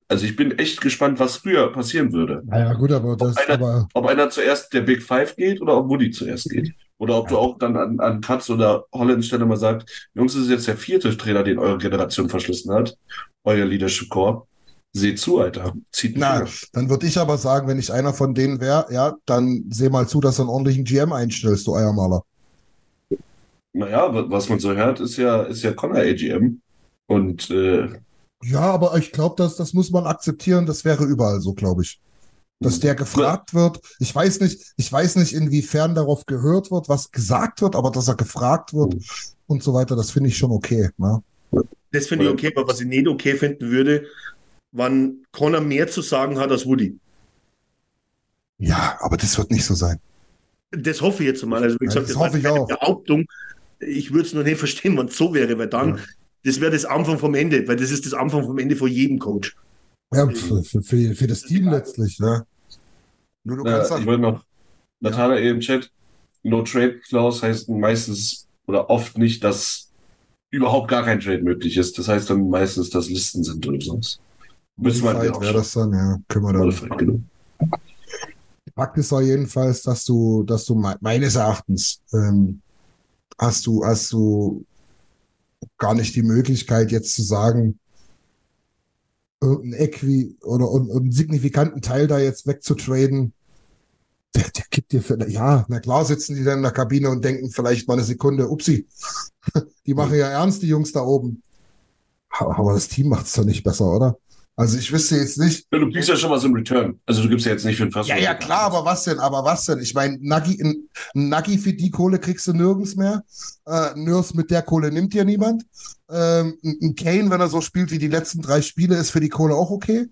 also ich bin echt gespannt, was früher passieren würde. Naja, gut, aber das, einer- aber Ob einer zuerst der Big Five geht oder ob Woody zuerst geht. Oder ob du auch dann an, an Katz oder Hollands Stelle mal sagst, Jungs, das ist jetzt der vierte Trainer, den eure Generation verschlissen hat, euer Leadership Core. Seht zu, Alter. Zieht na, dann würde ich aber sagen, wenn ich einer von denen wäre, ja, dann seh mal zu, dass du einen ordentlichen GM einstellst, du Eiermaler. Naja, wa- was man so hört, ist ja, ist ja Connor AGM. Und äh, Ja, aber ich glaube, das, das muss man akzeptieren, das wäre überall so, glaube ich. Dass der gefragt wird. Ich weiß nicht, ich weiß nicht, inwiefern darauf gehört wird, was gesagt wird, aber dass er gefragt wird und so weiter, das finde ich schon okay. Ne? Das finde ich okay, aber was ich nicht okay finden würde, wann Connor mehr zu sagen hat als Woody. Ja, aber das wird nicht so sein. Das hoffe ich jetzt mal. Also wie Ja, gesagt, das das, war hoffe ich auch. Behauptung. Ich würde es noch nicht verstehen, wenn es so wäre, weil dann, Ja. Das wäre das Anfang vom Ende, weil das ist das Anfang vom Ende von jedem Coach. Ja, für, für, für, das Team letztlich, ne? Nur du kannst äh, ich wollte noch, Nathanael im Chat, No Trade Clause heißt meistens oder oft nicht, dass überhaupt gar kein Trade möglich ist. Das heißt dann meistens, dass Listen sind oder sowas. Müssen wir Modified auch wäre das dann, ja, können wir dann. Genau. Fakt ist war jedenfalls, dass du, dass du me- meines Erachtens ähm, hast du, hast du gar nicht die Möglichkeit, jetzt zu sagen, irgendein Equi oder einen signifikanten Teil da jetzt wegzutraden. Der, der gibt dir für, ja, na klar sitzen die dann in der Kabine und denken vielleicht mal eine Sekunde, upsi, die machen ja ernst, die Jungs da oben. Aber das Team macht es doch nicht besser, oder? Also ich wüsste jetzt nicht, Ja, du kriegst ja schon was im Return. Also du gibst ja jetzt nicht für den Fast ja, ja, klar, aber was denn? Aber was denn? Ich meine, ein Nuggy für die Kohle kriegst du nirgends mehr. Äh, Nurse mit der Kohle nimmt dir niemand. Ähm, ein Kane, wenn er so spielt wie die letzten drei Spiele, ist für die Kohle auch okay.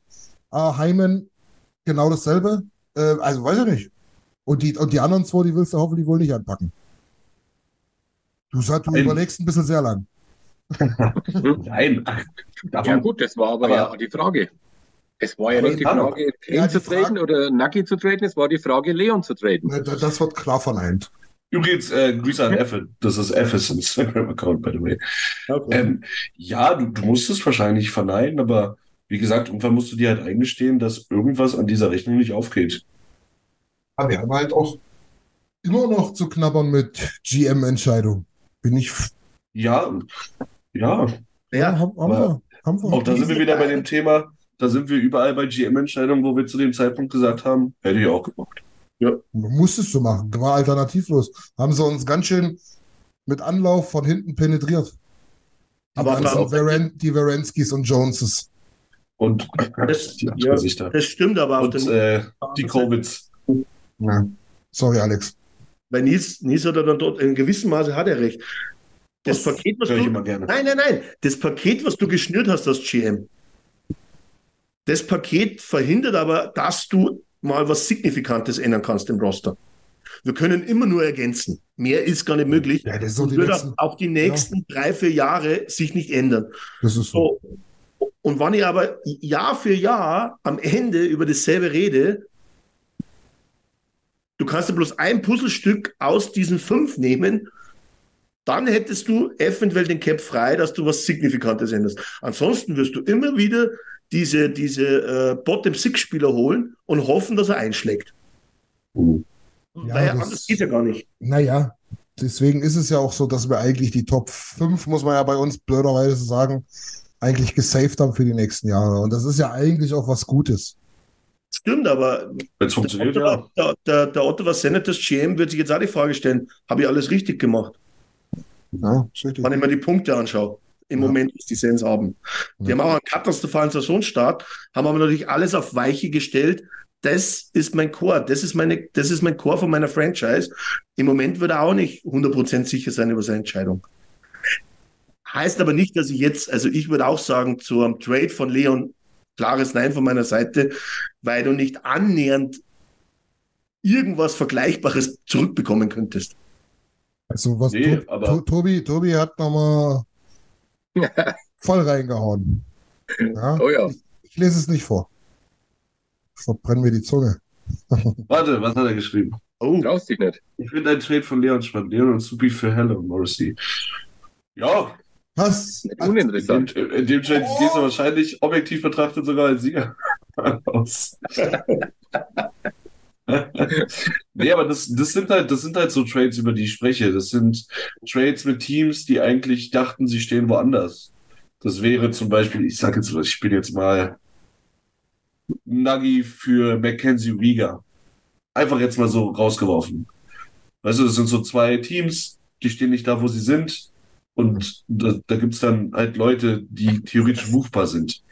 Äh, Hyman, genau dasselbe. Äh, also weiß ich nicht. Und die, und die anderen zwei, die willst du hoffentlich wohl nicht anpacken. Du, sagst, du überlegst ein bisschen sehr lang. Nein. Davon, Ja gut, das war aber, Aber- ja auch die Frage. Es war ja nicht die Frage, Kane ja, zu traden Frage- oder Naki zu traden, es war die Frage, Leon zu traden. Da- Das wird klar verneint. Übrigens, äh, Grüße an Effe. Das ist Effes Instagram-Account, by the way. Okay. Ähm, ja, du, du musst es wahrscheinlich verneinen, aber wie gesagt, irgendwann musst du dir halt eingestehen, dass irgendwas an dieser Rechnung nicht aufgeht. Aber wir haben halt auch immer noch zu knabbern mit GM-Entscheidung. Bin ich. Ja, ja. ja, haben, haben wir. Haben wir. Auch da sind wir wieder bei dem Thema, da sind wir überall bei GM-Entscheidungen, wo wir zu dem Zeitpunkt gesagt haben, hätte ich auch gemacht. Musstest du machen. War alternativlos. Haben sie uns ganz schön mit Anlauf von hinten penetriert. Die, Aber ganzen auch- Varen, die Varenskis und Joneses. Und Das- die ja. Gesichter. das stimmt aber auf Und den, äh, die Covids. Ja. Sorry, Alex. Bei Nils, Nils hat er dann dort, in gewissem Maße hat er recht. Das Das Paket, was du, nein, nein, nein, das Paket, was du geschnürt hast als GM, das Paket verhindert aber, dass du mal was Signifikantes ändern kannst im Roster. Wir können immer nur ergänzen. Mehr ist gar nicht möglich. Ja, das Und die wird letzten. auch die nächsten drei, vier Jahre sich nicht ändern. Das ist so. So. Und wenn ich aber Jahr für Jahr am Ende über dasselbe rede, du kannst ja bloß ein Puzzlestück aus diesen fünf nehmen, dann hättest du eventuell den Cap frei, dass du was Signifikantes änderst. Ansonsten wirst du immer wieder diese, diese äh, Bottom-Six-Spieler holen und hoffen, dass er einschlägt. Mhm. Ja, Weil das- anders geht ja gar nicht. Naja, deswegen ist es ja auch so, dass wir eigentlich die Top 5, muss man ja bei uns blöderweise sagen, eigentlich gesaved haben für die nächsten Jahre. Und das ist ja eigentlich auch was Gutes. Stimmt, aber es funktioniert, der, ja. Ottawa, der, der, der Ottawa Senators GM wird sich jetzt auch die Frage stellen, habe ich alles richtig gemacht? Ja, ist wenn ich mir die Punkte anschaue, im Ja. Moment, was die Sens haben. Die Ja. haben auch einen katastrophalen Saisonstart, haben aber natürlich alles auf Weiche gestellt. Das ist mein Core, das ist, meine, das ist mein Core von meiner Franchise. Im Moment wird er auch nicht 100% sicher sein über seine Entscheidung. Heißt aber nicht, dass ich jetzt, also ich würde auch sagen, zu einem Trade von Leon, klares Nein von meiner Seite, weil du nicht annähernd irgendwas Vergleichbares zurückbekommen könntest. Also was Nee, To- aber- To- Tobi, Tobi hat nochmal voll reingehauen. Ja, Oh ja. ich lese es nicht vor. Verbrennen mir die Zunge. Warte, was hat er geschrieben? Oh, Traust dich nicht. Ich finde einen Trade von Leon spannend. Leon und Supi für Helle und Morrissey. Ja, Was? Nicht in dem, uninteressant. in dem Trade gehst du wahrscheinlich objektiv betrachtet sogar als Sieger aus. Nee, aber das, das sind halt, das sind halt so Trades, über die ich spreche. Das sind Trades mit Teams, die eigentlich dachten, sie stehen woanders. Das wäre zum Beispiel, ich sag jetzt, ich spiele jetzt mal Nuggy für Mackenzie Rieger. Einfach jetzt mal so rausgeworfen. Weißt du, das sind so zwei Teams, die stehen nicht da, wo sie sind. Und da, da gibt's dann halt Leute, die theoretisch movbar sind.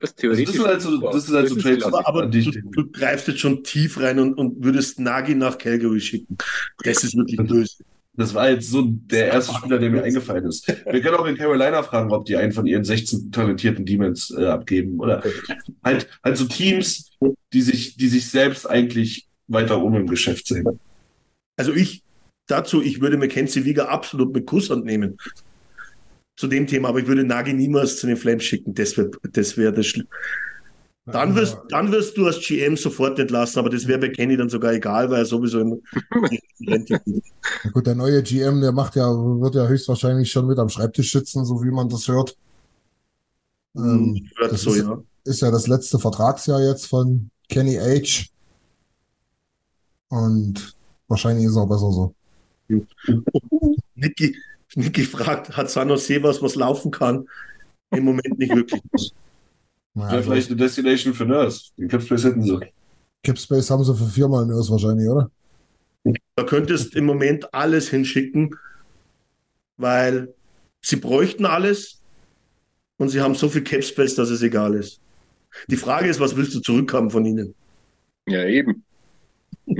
Das ist Also theoretisch. das sind halt so, das sind halt so Das ist Trades. Aber, aber du, ich du greifst jetzt schon tief rein und, und würdest Nagi nach Calgary schicken. Das ist wirklich böse. Das war jetzt so der erste Spieler, der mir eingefallen ist. Wir können auch in Carolina fragen, ob die einen von ihren 16 talentierten Demons äh, abgeben. Oder halt, halt so Teams, die sich, die sich selbst eigentlich weiter oben im Geschäft sehen. Also ich dazu, ich würde Mackenzie Wieger absolut mit Kusshand nehmen. Zu dem Thema, aber ich würde Nagi niemals zu den Flames schicken. Das wäre das, wär das Schlimme. Dann wirst, dann wirst du als GM sofort entlassen, aber das wäre bei Kenny dann sogar egal, weil er sowieso in die Rente gut, der neue GM, der macht ja, wird ja höchstwahrscheinlich schon mit am Schreibtisch sitzen, so wie man das hört. Ähm, Oder das so, ist, ja. ist ja das letzte Vertragsjahr jetzt von Kenny H. Und wahrscheinlich ist es auch besser so. Niki, Niki fragt, hat San Jose was, was laufen kann? Im Moment nicht wirklich. Wäre vielleicht eine Destination für Nurse. Den Capspace hätten sie. Kipspace haben sie für viermal Nurse wahrscheinlich, oder? Da könntest im Moment alles hinschicken, weil sie bräuchten alles und sie haben so viel Cap Space, dass es egal ist. Die Frage ist, was willst du zurückhaben von ihnen? Ja, eben.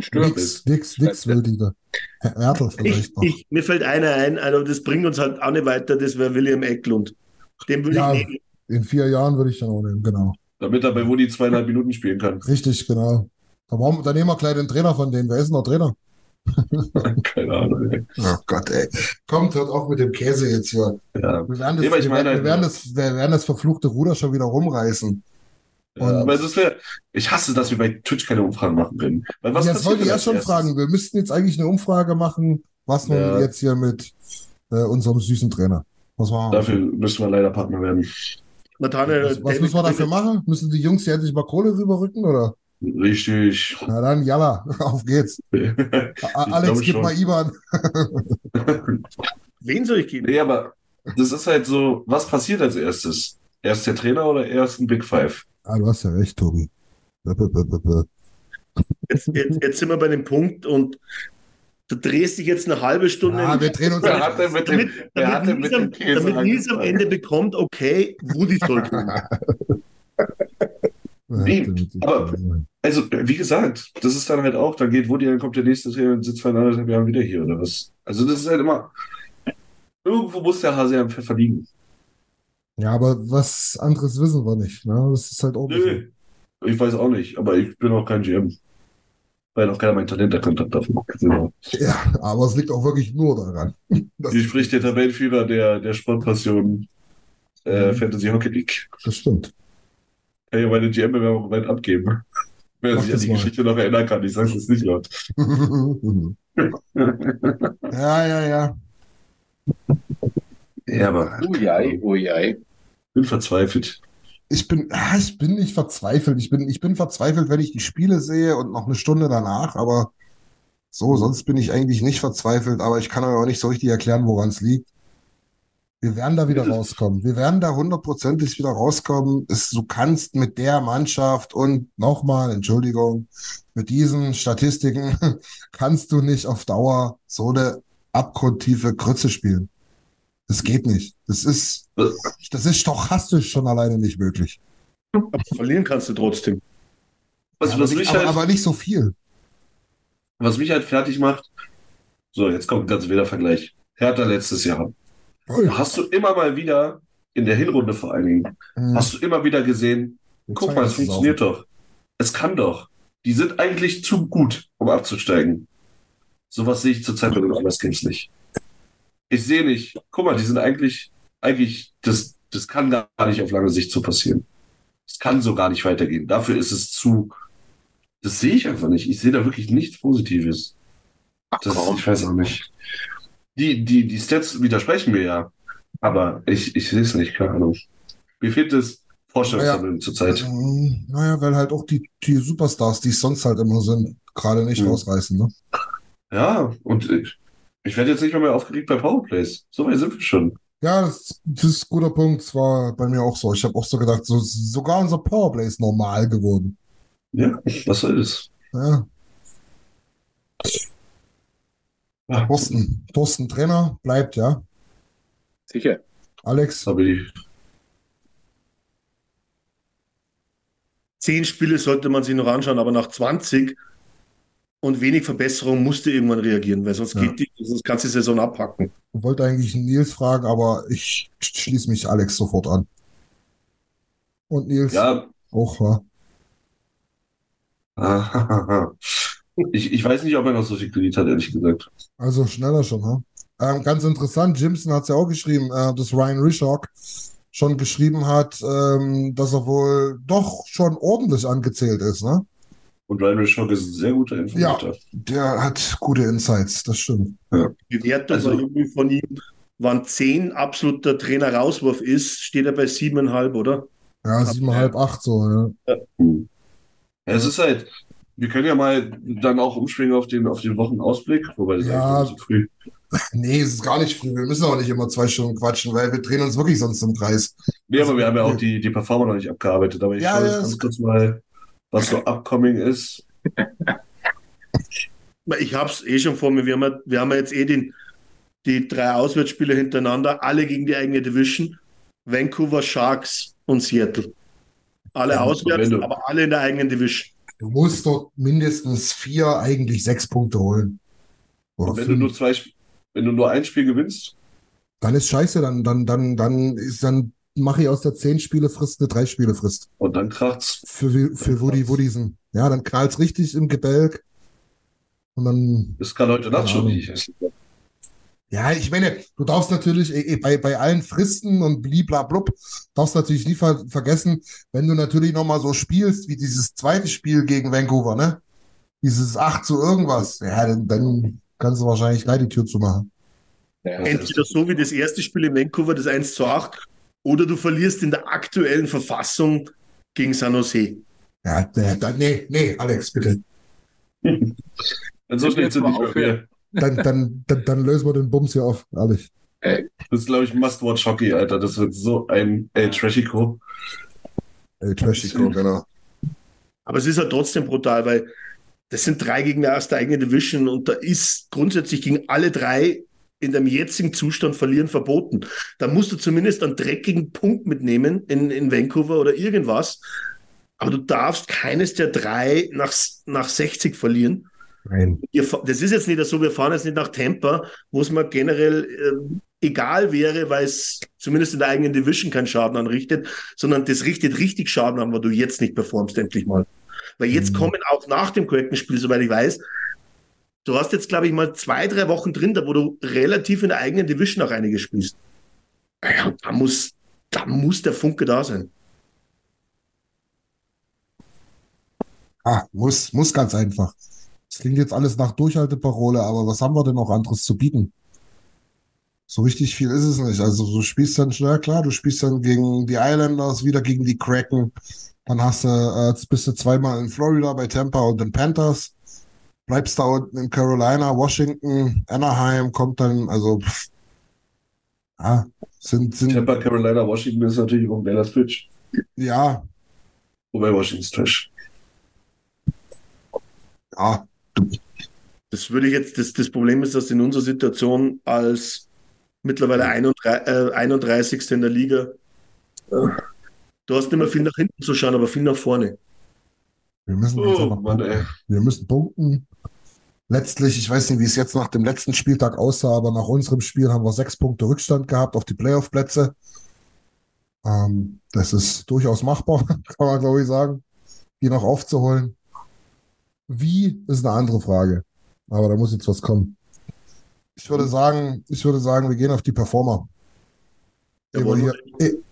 Sturm. Nix, nix, nix will die da. Herr Ich, vielleicht noch. ich, mir fällt einer ein, aber das bringt uns halt auch nicht weiter, das wäre William Eklund. Den würde Ja. ich nehmen. In vier Jahren würde ich dann auch nehmen, genau. Damit er bei Woody zweieinhalb Minuten spielen kann. Richtig, genau. Da, brauchen, da nehmen wir gleich den Trainer von denen. Wer ist denn der Trainer? Keine Ahnung. ey. Oh Gott, ey. Kommt, hört auf mit dem Käse jetzt hier. Ja. Wir werden das, Nee, aber ich wir, meine werden, wir, halt werden nur- das, wir werden das verfluchte Ruder schon wieder rumreißen. Ja, es ist ja, ich hasse, dass wir bei Twitch keine Umfragen machen können. Weil was jetzt passiert wollte ich erst schon erstes? fragen. Wir müssten jetzt eigentlich eine Umfrage machen, was nun Ja. jetzt hier mit äh, unserem süßen Trainer. Was, war, Dafür müssen wir leider Partner werden. Nathanael, was, was müssen wir dafür machen? Müssen die Jungs hier endlich mal Kohle rüberrücken, oder? Richtig. Na dann, jalla, auf geht's. Alex, gib schon. mal IBAN. Wen soll ich geben? nee, aber das ist halt so, was passiert als erstes? Erst der Trainer oder erst ein Big Five? Ah, du hast ja recht, Tobi. Jetzt, jetzt, jetzt sind wir bei dem Punkt und du drehst dich jetzt eine halbe Stunde. Ah, wir drehen uns Wer hat denn mit dem, damit, denn damit, mit Nils, dem am, Käse damit Nils am? Ende bekommt, okay, Woody soll gehen. Nee, aber- Also, wie gesagt, das ist dann halt auch, dann geht Woody, dann kommt der nächste Trainer und sitzt vor anderthalb Jahren wieder hier, oder was? Also, das ist halt immer, irgendwo muss der Hase am Pfeffer liegen. Ja, aber was anderes wissen wir nicht. Ne? Das ist halt auch. Nö, ich weiß auch nicht, aber ich bin auch kein GM. Weil auch keiner mein Talent erkannt hat davon. Genau. Ja, aber es liegt auch wirklich nur daran. Hier spricht der Tabellenführer der, der Sportpassion äh, Mhm. Fantasy Hockey League. das stimmt. Kann ja meine GM-Bewerbung weit abgeben. Wer Mach sich an die mal. Geschichte noch erinnern kann, ich sage es nicht laut. ja, ja, ja. Ja, aber Ujei, ujei. Bin verzweifelt. Ich bin, ah, ich bin nicht verzweifelt. Ich bin, ich bin verzweifelt, wenn ich die Spiele sehe und noch eine Stunde danach, aber so, sonst bin ich eigentlich nicht verzweifelt, aber ich kann euch auch nicht so richtig erklären, woran es liegt. Wir werden da wieder rauskommen. Wir werden da hundertprozentig wieder rauskommen. Es, du kannst mit der Mannschaft und nochmal, Entschuldigung, mit diesen Statistiken kannst du nicht auf Dauer so eine abgrundtiefe Grütze spielen. Das geht nicht. Das ist, das ist stochastisch schon alleine nicht möglich. Aber verlieren kannst du trotzdem. Was, aber, was, nicht, mich aber, halt, aber nicht so viel. was mich halt fertig macht, so, jetzt kommt ein ganz wilder Vergleich. Hertha letztes Jahr. Hast du immer mal wieder, in der Hinrunde vor allen Dingen, Hm. hast du immer wieder gesehen, guck mal, es funktioniert doch. Es kann doch. Die sind eigentlich zu gut, um abzusteigen. Sowas sehe ich zurzeit bei den Oilers Kings nicht. Ich sehe nicht, guck mal, die sind eigentlich, eigentlich, das, das kann gar nicht auf lange Sicht so passieren. Es kann so gar nicht weitergehen. Dafür ist es zu, das sehe ich einfach nicht. Ich sehe da wirklich nichts Positives. Ach Das, komm. ich weiß auch nicht. Die, die, die Stats widersprechen mir ja. Aber ich, ich sehe es nicht, keine Ahnung. Mir fehlt das Vorstellungsvermögen zurzeit. Ähm, Naja, weil halt auch die, die Superstars, die es sonst halt immer sind, gerade nicht Hm. rausreißen. Ne? Ja, und ich, ich werde jetzt nicht mal mehr aufgeregt bei Powerplays. So weit sind wir schon. Ja, das, das ist ein guter Punkt. Das war bei mir auch so. Ich habe auch so gedacht, so, sogar unser Powerplay ist normal geworden. Ja, was soll das? Ja, Ah, Thorsten, Thorsten Trainer bleibt, ja. Sicher. Alex, habe ich. Zehn Spiele sollte man sich noch anschauen, aber nach 20 und wenig Verbesserung musste irgendwann reagieren, weil sonst Ja. geht die, sonst kannst du die Saison abpacken. wollte eigentlich Nils fragen, aber ich schließe mich Alex sofort an. Und Nils Ja, auch, ja. ich, ich weiß nicht, ob er noch so viel Kredit hat, ehrlich gesagt. Also schneller schon, ha? Ähm, ganz interessant, Jimson hat es ja auch geschrieben, äh, dass Ryan Rishock schon geschrieben hat, ähm, dass er wohl doch schon ordentlich angezählt ist, ne? Und Ryan Rishock ist ein sehr guter Informator. Der hat gute Insights, das stimmt. Die Bewertung Also- von ihm wann 10 absoluter Trainer-Rauswurf ist, steht er bei 7,5, oder? Ja, siebeneinhalb, acht so, ja. Hm. Ja, es ist halt, wir können ja mal dann auch umspringen auf den, auf den Wochenausblick, wobei das Ja. eigentlich zu früh. Nee, es ist gar nicht früh. Wir müssen auch nicht immer zwei Stunden quatschen, weil wir drehen uns wirklich sonst im Kreis. Nee, aber wir haben ja auch die, die Performer noch nicht abgearbeitet, aber ich Ja, schaue ja, jetzt ist ganz kurz mal, was so upcoming ist. Ich habe es eh schon vor mir. Wir haben, ja, wir haben ja jetzt eh den, die drei Auswärtsspiele hintereinander, alle gegen die eigene Division. Vancouver Sharks und Seattle. Alle Ja, auswärts, du- aber alle in der eigenen Division. Du musst dort mindestens vier, eigentlich sechs Punkte holen. Oder Wenn du nur zwei, wenn du nur ein Spiel gewinnst, Dann ist scheiße, dann, dann, dann, dann ist dann mache ich aus der zehn Spiele Frist eine drei Spiele Frist. und dann kracht's. Für, für Woody kracht's. Woodisen. Ja, dann knallt's richtig im Gebälk. Und dann Das kann heute Nacht schon nicht. Ja, ich meine, du darfst natürlich eh, eh, bei, bei allen Fristen und bliblablub, darfst natürlich nie ver vergessen, wenn du natürlich nochmal so spielst, wie dieses zweite Spiel gegen Vancouver, ne? Dieses 8 zu irgendwas, ja, dann, dann kannst du wahrscheinlich gleich die Tür zumachen. Ja, Entweder so wie das erste Spiel in Vancouver, das 1 zu 8, oder du verlierst in der aktuellen Verfassung gegen San Jose. Ja, da, da, nee, nee, Alex, bitte. Wenn so schnell jetzt nicht mehr wir. Dann, dann, dann, dann lösen wir den Bums hier auf, ehrlich. Das ist, glaube ich, Must-Watch Hockey, Alter. Das wird so ein El Trashico. Ey, Trashico, genau. Aber es ist halt trotzdem brutal, weil das sind drei Gegner aus der eigenen Division und da ist grundsätzlich gegen alle drei in dem jetzigen Zustand verlieren verboten. Da musst du zumindest einen dreckigen Punkt mitnehmen in, in Vancouver oder irgendwas. Aber du darfst keines der drei nach, nach 60 verlieren. Nein. Das ist jetzt nicht so, wir fahren jetzt nicht nach Tampa, wo es mir generell ähm, egal wäre, weil es zumindest in der eigenen Division keinen Schaden anrichtet, sondern das richtet richtig Schaden an, weil du jetzt nicht performst, endlich mal. Weil jetzt Mhm. kommen auch nach dem korrekten Spiel, soweit ich weiß, du hast jetzt, glaube ich, mal zwei, drei Wochen drin, da wo du relativ in der eigenen Division auch einige spielst. Ja, da muss, da muss der Funke da sein. Ah, muss, muss ganz einfach. Das klingt jetzt alles nach Durchhalteparole, aber was haben wir denn noch anderes zu bieten? So richtig viel ist es nicht. Also du spielst dann, ja klar, du spielst dann gegen die Islanders, wieder gegen die Kraken. Dann hast du, äh, bist du zweimal in Florida bei Tampa und den Panthers. Bleibst da unten in Carolina, Washington, Anaheim, kommt dann, also pff, ja, sind, sind, Tampa, Carolina, Washington ist natürlich auch ein geiler Switch. ja, Wobei Washington ist Trash. ja, Das würde ich jetzt, das, das Problem ist, dass in unserer Situation als mittlerweile 31, äh, 31. in der Liga, äh, du hast nicht mehr viel nach hinten zu schauen, aber viel nach vorne. Wir müssen Oh, einfach Mann, punkten. Wir müssen punkten. Letztlich, ich weiß nicht, wie es jetzt nach dem letzten Spieltag aussah, aber nach unserem Spiel haben wir sechs Punkte Rückstand gehabt auf die Playoff-Plätze. Ähm, das ist durchaus machbar, kann man glaube ich sagen, die noch aufzuholen. Wie ist eine andere Frage. Aber da muss jetzt was kommen. Ich würde sagen, ich würde sagen, wir gehen auf die Performer. Ja, Ehe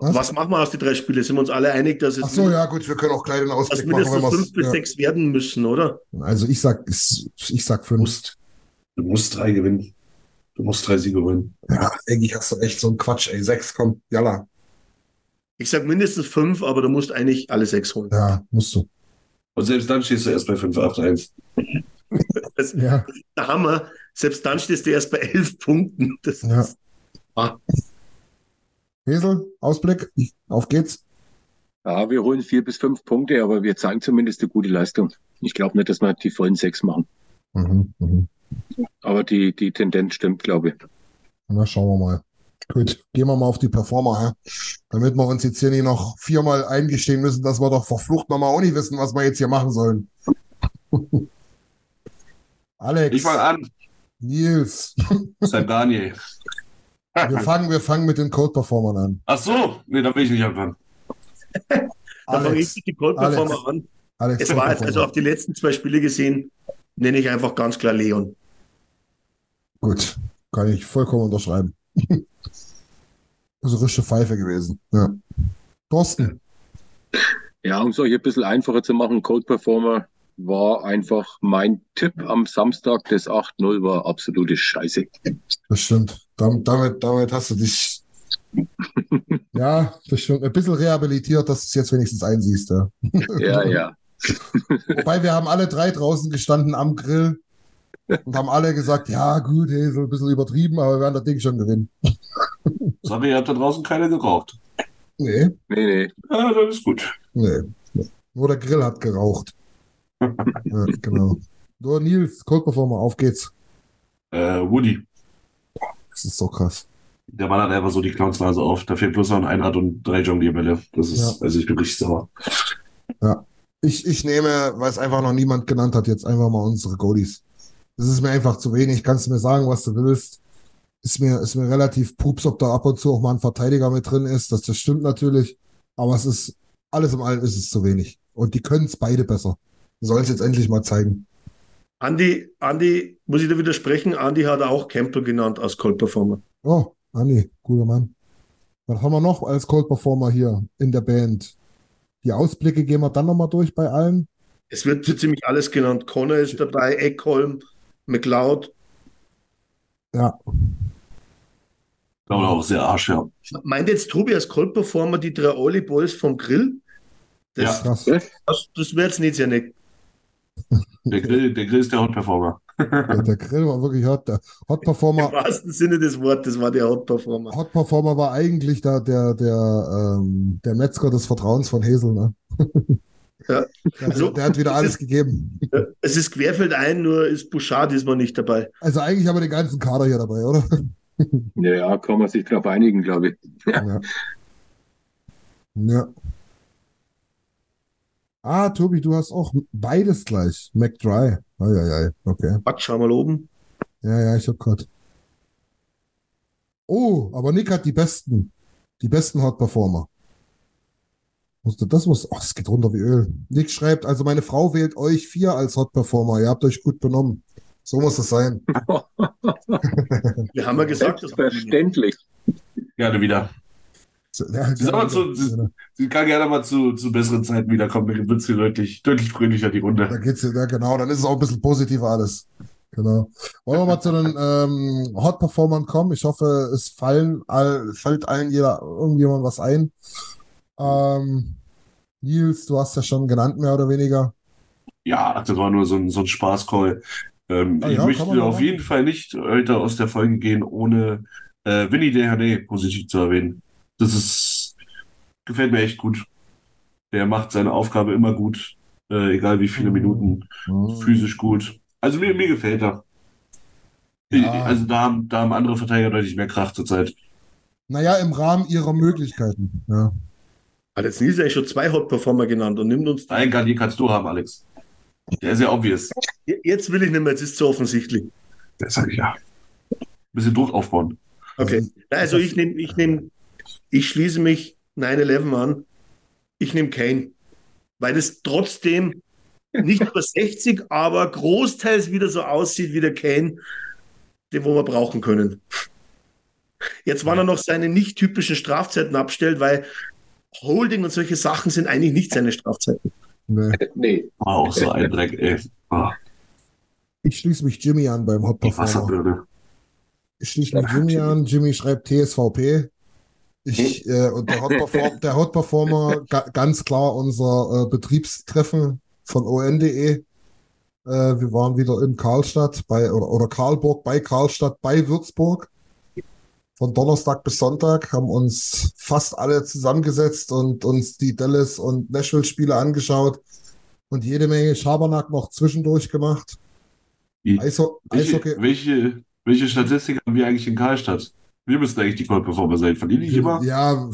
was? Was machen wir aus den drei Spielen? Sind wir uns alle einig, dass es Ach so, ja, gut, wir können auch gleich den dass Ausblick machen, mindestens wenn fünf bis ja. sechs werden müssen, oder? Also ich sag, ich, sag Du fünf. musst, du musst drei gewinnen. Du musst drei Siege holen. Ja, eigentlich hast du echt so einen Quatsch, ey. Sechs, komm, jalla. Ich sag mindestens fünf, aber du musst eigentlich alle sechs holen. Ja, musst du. Und selbst dann stehst du erst bei 5-8-1. Das, Ja, der Hammer. Selbst dann stehst du erst bei elf Punkten. Das ja. ist, ah, Hesel, Ausblick, auf geht's. Ja, wir holen vier bis fünf Punkte, aber wir zeigen zumindest eine gute Leistung. Ich glaube nicht, dass wir die vollen sechs machen. Mhm, mhm. Aber die, die Tendenz stimmt, glaube ich. Na, schauen wir mal. Gut, gehen wir mal auf die Performer, ja? damit wir uns jetzt hier nicht noch viermal eingestehen müssen, dass wir doch verflucht nochmal auch nicht wissen, was wir jetzt hier machen sollen. Alex, Ich fange an. Nils, Sein Daniel. Wir fangen, wir fangen mit den Code-Performern an. Ach so. Nee, da will ich nicht anfangen. da fange ich die Cold Performer Alex. an. Alex, Es war jetzt, also Code-Performer. auf die letzten zwei Spiele gesehen, nenne ich einfach ganz klar Leon. Gut, kann ich vollkommen unterschreiben. Das ist eine richtige Pfeife gewesen. Ja. Thorsten, Ja, um es euch ein bisschen einfacher zu machen, Code Performer war einfach mein Tipp am Samstag. Das 8-0 war absolute Scheiße. Das stimmt. Damit, damit, damit hast du dich. ja, das stimmt. Ein bisschen rehabilitiert, dass du es jetzt wenigstens einsiehst. Ja. Ja, ja. Wobei wir haben alle drei draußen gestanden am Grill und haben alle gesagt, ja gut, hey, so ein bisschen übertrieben, aber wir werden das Ding schon gewinnen. Sorry, ihr habt da draußen keine geraucht. Nee, Nee, nee. Ja, dann ist gut. nee. Nur der Grill hat geraucht. Ja, genau. So, Nils, Cold Performer, auf geht's. Äh, Woody. Das ist so krass. Der Mann hat einfach so die Clownsnase auf. Da fehlt bloß noch ein Einrad und drei Jonglierbälle. Das ist, Ja. also ich bin richtig sauer. Ich, ich nehme, weil es einfach noch niemand genannt hat, jetzt einfach mal unsere Goalies. Das ist mir einfach zu wenig. Kannst du mir sagen, was du willst. Ist mir, ist mir relativ pups, ob da ab und zu auch mal ein Verteidiger mit drin ist. Das, das stimmt natürlich. Aber es ist, alles im Allem ist es zu wenig. Und die können es beide besser. Sollen es jetzt endlich mal zeigen. Andi, Andi, muss ich da widersprechen? Andi hat auch Campbell genannt als Cold Performer. Oh, Andi, guter Mann. Was haben wir noch als Cold Performer hier in der Band? Die Ausblicke gehen wir dann nochmal durch bei allen. Es wird so ziemlich alles genannt. Connor ist dabei, Eckholm, McLeod. Ja, glaube auch sehr Arsch, ja. Meint jetzt Tobi als Cold Performer die drei Oli Boys vom Grill? Das, krass. das, das wäre jetzt nicht sehr nett. Der Grill, der Grill ist der Hot-Performer. Der, der Grill war wirklich hot. Der Hot Performer Im wahrsten Sinne des Wortes war der Hot Performer. Hot Performer war eigentlich der, der, der, ähm, der Metzger des Vertrauens von Hesel, ne? Ja. Der, Also, der hat wieder es alles ist- gegeben. Es ist querfeld ein, nur ist Bouchard diesmal nicht dabei. Also eigentlich haben wir den ganzen Kader hier dabei, oder? Ja, ja, kann man sich drauf einigen, glaube ich. Ja. ja. Ah, Tobi, du hast auch beides gleich. McDry. Eieiei, okay. Quatsch, schau mal oben. Ja, ja, ich hab grad. Oh, aber Nick hat die besten. Die besten Hot Performer. Musste- Das muss, oh, das geht runter wie Öl. Nick schreibt, also meine Frau wählt euch vier als Hot Performer. Ihr habt euch gut benommen. So muss es sein. Wir haben ja gesagt, dass Selbstverständlich. Gerne wieder. Ja, Sie, aber zu, ja, sie kann gerne mal zu, zu besseren Zeiten wiederkommen. Dann wird sie deutlich, deutlich fröhlicher die da Runde. geht's ja, genau, dann ist es auch ein bisschen positiver alles. Genau. Wollen wir mal zu den ähm, Hot Performern kommen? Ich hoffe, es fallen all, fällt allen jeder irgendjemand was ein. Ähm, Nils, du hast ja schon genannt, mehr oder weniger. Ja, das war nur so ein, so ein Spaßcall. Ähm, Ah ich ja, möchte auf jeden Fall nicht heute aus der Folge gehen, ohne äh, Winnie Dehane positiv zu erwähnen. Das ist, gefällt mir echt gut. Der macht seine Aufgabe immer gut, äh, egal wie viele Mhm. Minuten, physisch gut. Also mir, mir gefällt er. Ja. Also da haben, da haben andere Verteidiger deutlich mehr Kraft zurzeit. Naja, im Rahmen ihrer Möglichkeiten. Ja. Hat jetzt Nils eigentlich schon zwei Hot Performer genannt und nimmt uns. Einen Garnier kannst du haben, Alex. Der ist ja obvious. Jetzt will ich nicht mehr, jetzt ist es zu offensichtlich. Das sag ich ja. Bisschen Druck aufbauen. Okay. Also, Also ich nehme, ich nehme, ich schließe mich 9-11 an. Ich nehme Kane. Weil es trotzdem nicht über 60, aber großteils wieder so aussieht wie der Kane, den wo wir brauchen können. Jetzt, wann er noch seine nicht typischen Strafzeiten abstellt, weil Holding und solche Sachen sind eigentlich nicht seine Strafzeiten. nee. Nee. War auch so ein Dreck, ey. Ah, Ich schließe mich Jimmy an beim Hot die Performer. Wasserbirne. Ich schließe mich Jimmy an. Jimmy schreibt TSVP. Ich, äh, und der Hot, Perform der Hot Performer, ga, ganz klar unser äh, Betriebstreffen von on.de. Äh, wir waren wieder in Karlstadt bei, oder, oder Karlburg bei Karlstadt bei Würzburg. Von Donnerstag bis Sonntag haben uns fast alle zusammengesetzt und uns die Dallas und Nashville-Spiele angeschaut und jede Menge Schabernack noch zwischendurch gemacht. Eisho Eishockey. Welche, welche, welche Statistik haben wir eigentlich in Karlstadt? Wir müssen eigentlich die Cold Performer sein. Verlieren die immer? Ja,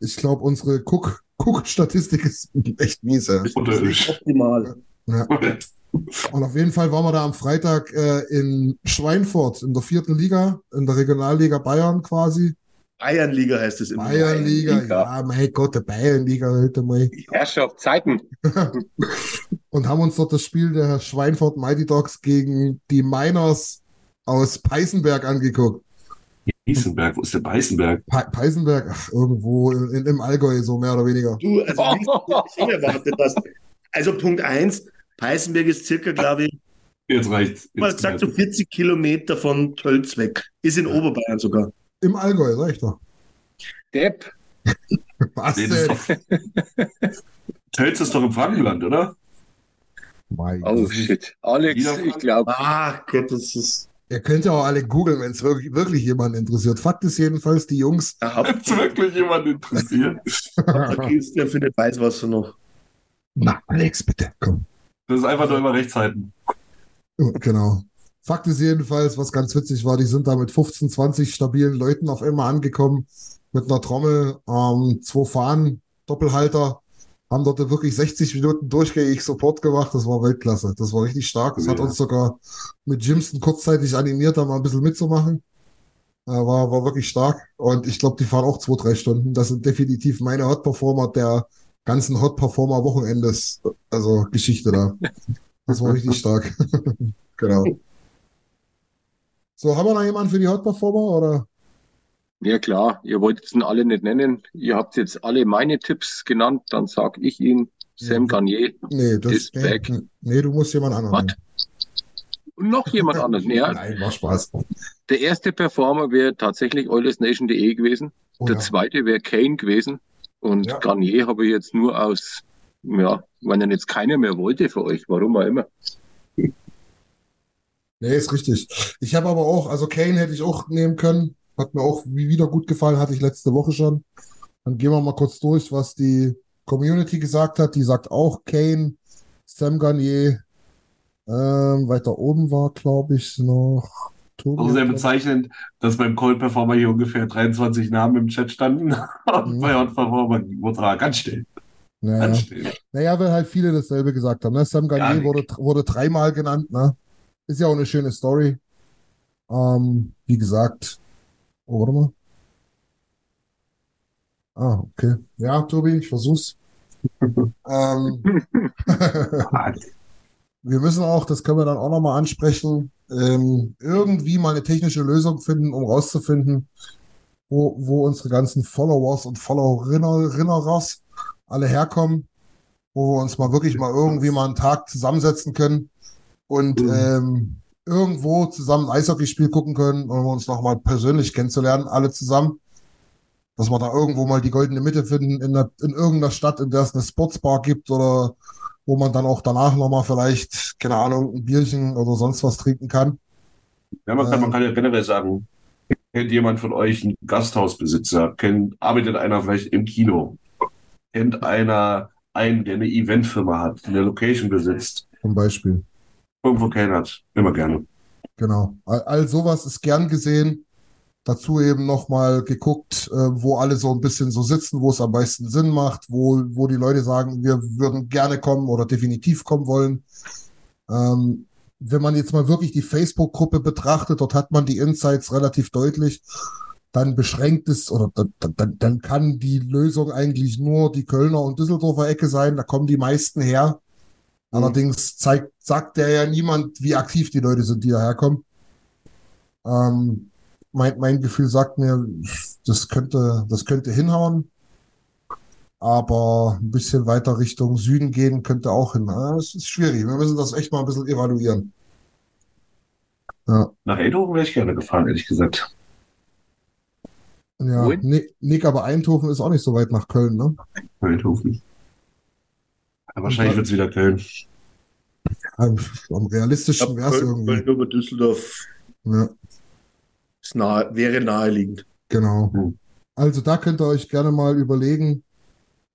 ich glaube, unsere Guck-Statistik ist echt mies. Ja. Unterirdisch. Optimal. Ja. Und auf jeden Fall waren wir da am Freitag äh, in Schweinfurt in der vierten Liga, in der Regionalliga Bayern quasi. Bayernliga heißt es immer. Bayernliga, Bayernliga. ja, mein Gott, der Bayernliga heute mal. Herrschaft Zeiten. Und haben uns dort das Spiel der Schweinfurt Mighty Dogs gegen die Miners aus Peißenberg angeguckt. Eisenberg, wo ist der Beißenberg? Pe Peißenberg, ach, irgendwo in, im Allgäu, so mehr oder weniger. Du, also wie du das unerwartet hast. Also Punkt eins, Peißenberg ist circa, glaube ich, Jetzt reicht's. mal Jetzt gesagt, so 40 Kilometer von Tölz weg. Ist in Oberbayern sogar. Im Allgäu, sag ich doch. Depp. Was Nee, das ist denn? doch, Tölz ist doch im Frankenland, oder? Mein Oh shit. Alex, ich glaube, Ah, Gott, das ist. Ihr könnt ja auch alle googeln, wenn es wirklich, wirklich jemanden interessiert. Fakt ist jedenfalls, die Jungs. Da hat Hat's wirklich jemand interessiert? der Christian für nicht weiß, was er noch. Na, Alex, bitte, komm. Das ist einfach nur immer rechts halten. Genau. Fakt ist jedenfalls, was ganz witzig war, die sind da mit 15, 20 stabilen Leuten auf einmal angekommen, mit einer Trommel, ähm, zwei Fahnen, Doppelhalter, haben dort wirklich 60 Minuten durchgängig Support gemacht. Das war Weltklasse. Das war richtig stark. Das hat Ja. uns sogar mit Jimson kurzzeitig animiert, da mal ein bisschen mitzumachen. Äh, war, war wirklich stark. Und ich glaube, die fahren auch zwei, drei Stunden. Das sind definitiv meine Hot Performer der ganzen Hot Performer Wochenendes, also Geschichte da. Das war richtig stark. Genau. So, haben wir noch jemanden für die Hot Performer oder? Ja klar, ihr wollt es alle nicht nennen. Ihr habt jetzt alle meine Tipps genannt, dann sag ich ihn. Sam. Garnier Nee, das, Ist nee, weg. nee, du musst jemand anderen nennen. und noch jemand anderes. Ja, Nein, war Spaß. der erste Performer wäre tatsächlich OilersNation.de gewesen. Oh, Der ja. zweite wäre Kane gewesen. Und Ja. Garnier habe ich jetzt nur aus, ja, wenn er jetzt keiner mehr wollte für euch, warum auch immer. Nee, ist richtig. Ich habe aber auch, also Kane hätte ich auch nehmen können. Hat mir auch wie wieder gut gefallen, hatte ich letzte Woche schon. Dann gehen wir mal kurz durch, was die Community gesagt hat. Die sagt auch Kane, Sam Garnier. Ähm, weiter oben war, glaube ich, noch Tobi. Auch sehr bezeichnend, dass beim Cold Performer hier ungefähr 23 Namen im Chat standen. Und Mhm. bei Hot Performer wurde er ganz still. Naja. Ganz still. Naja, weil halt viele dasselbe gesagt haben. Ne? Sam Gar Garnier wurde, wurde dreimal genannt. Ne? Ist ja auch eine schöne Story. Ähm, wie gesagt. Oh, warte mal. Ah, okay. Ja, Tobi, ich versuch's. ähm, wir müssen auch, das können wir dann auch nochmal ansprechen, ähm, irgendwie mal eine technische Lösung finden, um rauszufinden, wo, wo unsere ganzen Followers und Followerinners alle herkommen, wo wir uns mal wirklich mal irgendwie mal einen Tag zusammensetzen können und Mhm. ähm, irgendwo zusammen ein Eishockeyspiel gucken können, um uns noch mal persönlich kennenzulernen, alle zusammen. Dass wir da irgendwo mal die goldene Mitte finden in, der, in irgendeiner Stadt, in der es eine Sportsbar gibt oder wo man dann auch danach noch mal vielleicht, keine Ahnung, ein Bierchen oder sonst was trinken kann. Ja, man kann, Ähm. man kann ja generell sagen, kennt jemand von euch einen Gasthausbesitzer? Kennt, arbeitet einer vielleicht im Kino? Kennt einer einen, der eine Eventfirma hat, eine Location besitzt? Zum Beispiel. Irgendwo hat? Immer gerne. Genau. All, all sowas ist gern gesehen. Dazu eben nochmal geguckt, äh, wo alle so ein bisschen so sitzen, wo es am meisten Sinn macht, wo, wo die Leute sagen, wir würden gerne kommen oder definitiv kommen wollen. Ähm, wenn man jetzt mal wirklich die Facebook-Gruppe betrachtet, dort hat man die Insights relativ deutlich, dann beschränkt es oder dann, dann, dann kann die Lösung eigentlich nur die Kölner und Düsseldorfer Ecke sein. Da kommen die meisten her. Allerdings zeigt, sagt der ja niemand, wie aktiv die Leute sind, die daherkommen. Ähm, mein, mein Gefühl sagt mir, das könnte, das könnte hinhauen. Aber ein bisschen weiter Richtung Süden gehen könnte auch hin. Ah, Es ist schwierig. Wir müssen das echt mal ein bisschen evaluieren. Ja, Nach Eindhoven wäre ich gerne gefahren, ehrlich gesagt. ja. Nick, aber Eindhoven ist auch nicht so weit nach Köln, ne? Eindhoven. Ja, wahrscheinlich wird es wieder Köln. Am, am realistischen wäre es Köln, irgendwie. Köln über Düsseldorf Ja. ist nahe, wäre naheliegend. Genau. Hm. Also da könnt ihr euch gerne mal überlegen,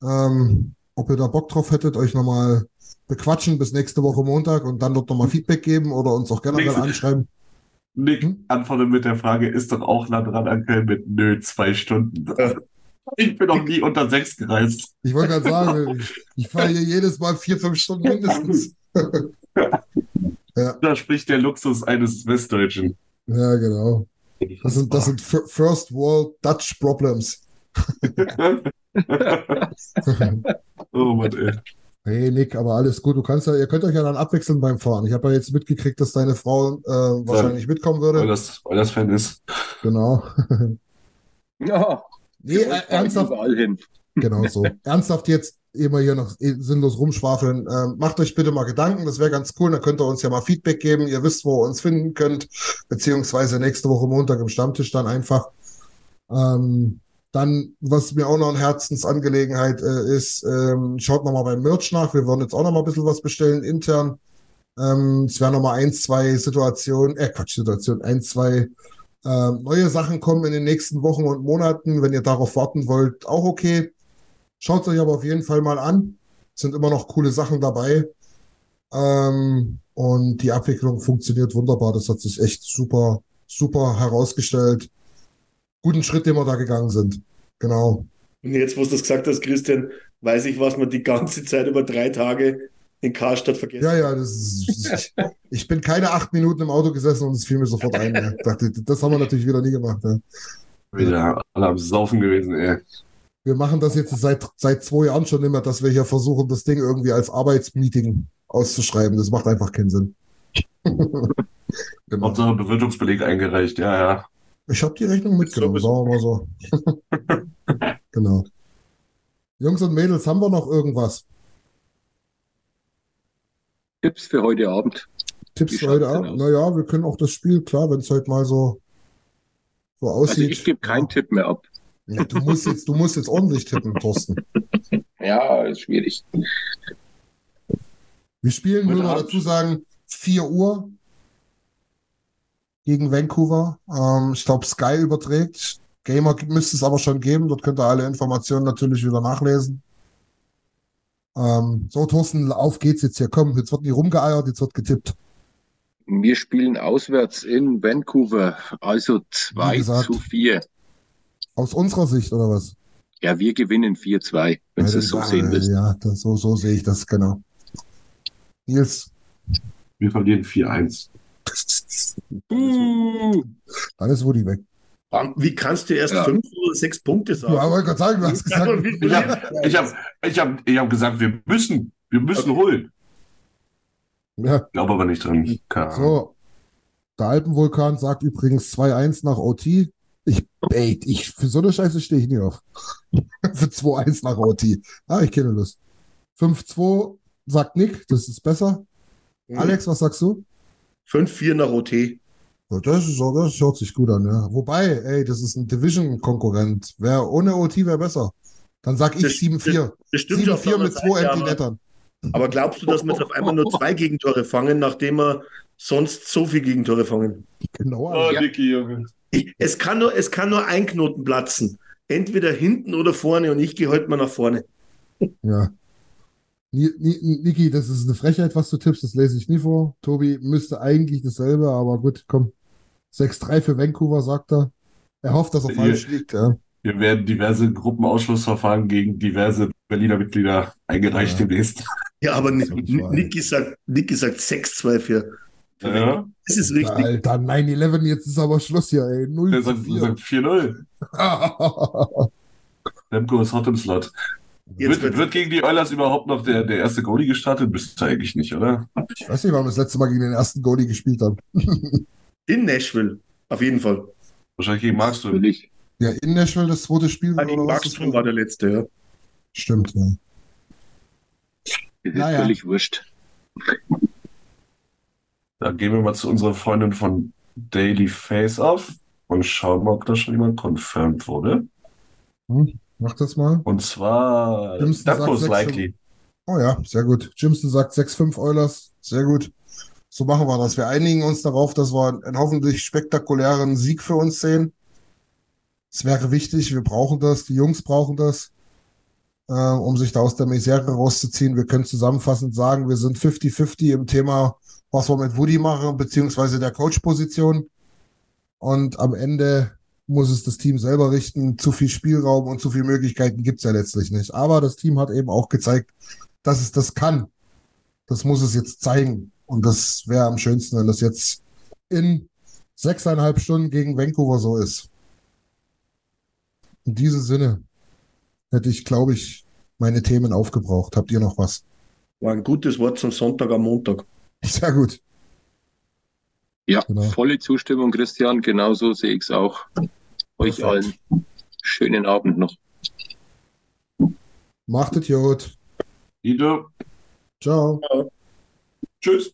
ähm, ob ihr da Bock drauf hättet, euch nochmal bequatschen bis nächste Woche Montag und dann dort nochmal Feedback geben oder uns auch generell Nächste- anschreiben. Nick Hm? antwortet mit der Frage, ist doch auch nah dran an Köln mit nö, zwei Stunden. Ich bin noch nie unter sechs gereist. Ich wollte gerade sagen, ich, fahre hier jedes Mal vier, fünf Stunden mindestens. Da spricht der Luxus eines Westdeutschen. Ja, genau. Das sind, das sind Fir- First World Dutch Problems. oh Mann, ey. Hey Nick, aber alles gut. Du kannst ja, ihr könnt euch ja dann abwechseln beim Fahren. Ich habe ja jetzt mitgekriegt, dass deine Frau äh, wahrscheinlich mitkommen Weil würde. das, weil das Fan ist. Genau. Ja, Nee, äh, ich ernsthaft. Genau so. Ernsthaft jetzt, wir hier noch sinnlos rumschwafeln, ähm, macht euch bitte mal Gedanken, das wäre ganz cool, dann könnt ihr uns ja mal Feedback geben, ihr wisst, wo ihr uns finden könnt, beziehungsweise nächste Woche Montag im Stammtisch dann einfach. Ähm, dann, was mir auch noch eine Herzensangelegenheit äh, ist, ähm, schaut nochmal beim Merch nach. Wir wollen jetzt auch noch mal ein bisschen was bestellen intern. Ähm, es werden noch mal ein, zwei Situationen, äh, Quatsch, Situationen, ein, zwei äh, neue Sachen kommen in den nächsten Wochen und Monaten. Wenn ihr darauf warten wollt, auch okay. Schaut euch aber auf jeden Fall mal an. Es sind immer noch coole Sachen dabei. Ähm, und die Abwicklung funktioniert wunderbar. Das hat sich echt super, super herausgestellt guten Schritt, den wir da gegangen sind. Genau. Und jetzt, wo du das gesagt hast, Christian, weiß ich, was man die ganze Zeit über drei Tage in Karstadt vergessen Ja, ja, das ist, ich, ich bin keine acht Minuten im Auto gesessen und es fiel mir sofort ein. Ja. Dachte, das haben wir natürlich wieder nie gemacht. Ja. Wieder alle am Saufen gewesen, ey. Wir machen das jetzt seit, seit zwei Jahren schon immer, dass wir hier versuchen, das Ding irgendwie als Arbeitsmeeting auszuschreiben. Das macht einfach keinen Sinn. genau. Hauptsache Bewirtungsbeleg eingereicht, ja, ja. Ich habe die Rechnung mitgenommen, sagen wir mal so. genau. Jungs und Mädels, haben wir noch irgendwas? Tipps für heute Abend. Tipps für heute Abend? Naja, wir können auch das Spiel, klar, wenn es heute mal so, so aussieht. Also ich gebe keinen ja. Tipp mehr ab. Ja, du, musst jetzt, du musst jetzt ordentlich tippen, Thorsten. ja, ist schwierig. Wir spielen, will man dazu sagen, 4 Uhr gegen Vancouver. Ähm, ich glaube, Sky überträgt. Gamer müsste es aber schon geben. Dort könnt ihr alle Informationen natürlich wieder nachlesen. Ähm, so, Thorsten, auf geht's jetzt hier. Komm, jetzt wird nicht rumgeeiert, jetzt wird getippt. Wir spielen auswärts in Vancouver, also 2 zu 4. Aus unserer Sicht, oder was? Ja, wir gewinnen 4-2, wenn ja, du es so sehen willst. Ja, das, so, so sehe ich das, genau. Nils. Wir verlieren 4-1. Uh. Dann ist Woody weg. Wie kannst du erst ja. fünf oder sechs Punkte sagen? Ja, aber Gott sagen, du hast gesagt. Ich habe ich hab, ich hab, ich hab gesagt, wir müssen, wir müssen okay. holen. Ja. Ich glaube aber nicht dran. Keine so. Der Alpenvulkan sagt übrigens 2-1 nach OT. Ich bait, ich, für so eine Scheiße stehe ich nicht auf. für 2-1 nach OT. Ah, ich kenne Lust. 5-2 sagt Nick, das ist besser. Mhm. Alex, was sagst du? 5-4 nach OT. Das, ist, das hört sich gut an, ja. Wobei, ey, das ist ein Division-Konkurrent. Wer ohne OT wäre besser. Dann sag ich 7-4. 7-4 mit zwei Empty-Nettern. Aber glaubst du, dass wir jetzt auf einmal nur zwei Gegentore fangen, nachdem wir sonst so viele Gegentore fangen? Genau. Oh, ja. Dicky, Junge. es, kann nur, es kann nur ein Knoten platzen. Entweder hinten oder vorne und ich gehe heute mal nach vorne. Ja. Niki, das ist eine Frechheit, was du tippst, das lese ich nie vor. Tobi müsste eigentlich dasselbe, aber gut, komm. 6-3 für Vancouver, sagt er. Er hofft, dass er falsch liegt, ja. Wir werden diverse Gruppenausschlussverfahren gegen diverse Berliner Mitglieder eingereicht ja. demnächst. Ja, aber Niki sagt, Niki sagt 6-2 für. Ja. Das ist richtig. Alter, 9-11, jetzt ist aber Schluss hier, ey. 0 er sagt, sagt 4-0. Lemko ist hot im Slot. Wird, wird, gegen die Oilers überhaupt noch der, der erste Goalie gestartet? Bist du eigentlich nicht, oder? Ich weiß nicht, wann wir das letzte Mal gegen den ersten Goalie gespielt haben. in Nashville, auf jeden Fall. Wahrscheinlich gegen Markström. Ja, in Nashville das zweite Spiel. Ja, gegen Markström war der letzte, ja. Stimmt, ja. Das ist naja. völlig wurscht. Dann gehen wir mal zu unserer Freundin von Daily Face Off und schauen mal, ob da schon jemand confirmed wurde. Hm. Mach das mal. Und zwar Jimson likely. Oh ja, sehr gut. Jimson sagt 6-5 Eulers. Sehr gut. So machen wir das. Wir einigen uns darauf, dass wir einen hoffentlich spektakulären Sieg für uns sehen. Es wäre wichtig, wir brauchen das, die Jungs brauchen das, äh, um sich da aus der Misere rauszuziehen. Wir können zusammenfassend sagen, wir sind 50-50 im Thema, was wir mit Woody machen, beziehungsweise der Coach-Position. Und am Ende muss es das Team selber richten. Zu viel Spielraum und zu viele Möglichkeiten gibt es ja letztlich nicht. Aber das Team hat eben auch gezeigt, dass es das kann. Das muss es jetzt zeigen. Und das wäre am schönsten, wenn das jetzt in sechseinhalb Stunden gegen Vancouver so ist. In diesem Sinne hätte ich, glaube ich, meine Themen aufgebraucht. Habt ihr noch was? War ein gutes Wort zum Sonntag am Montag. Sehr gut. Ja, genau. volle Zustimmung, Christian. Genauso sehe ich es auch. Euch allen schönen Abend noch. Macht es gut. Ide. Ciao. Tschüss.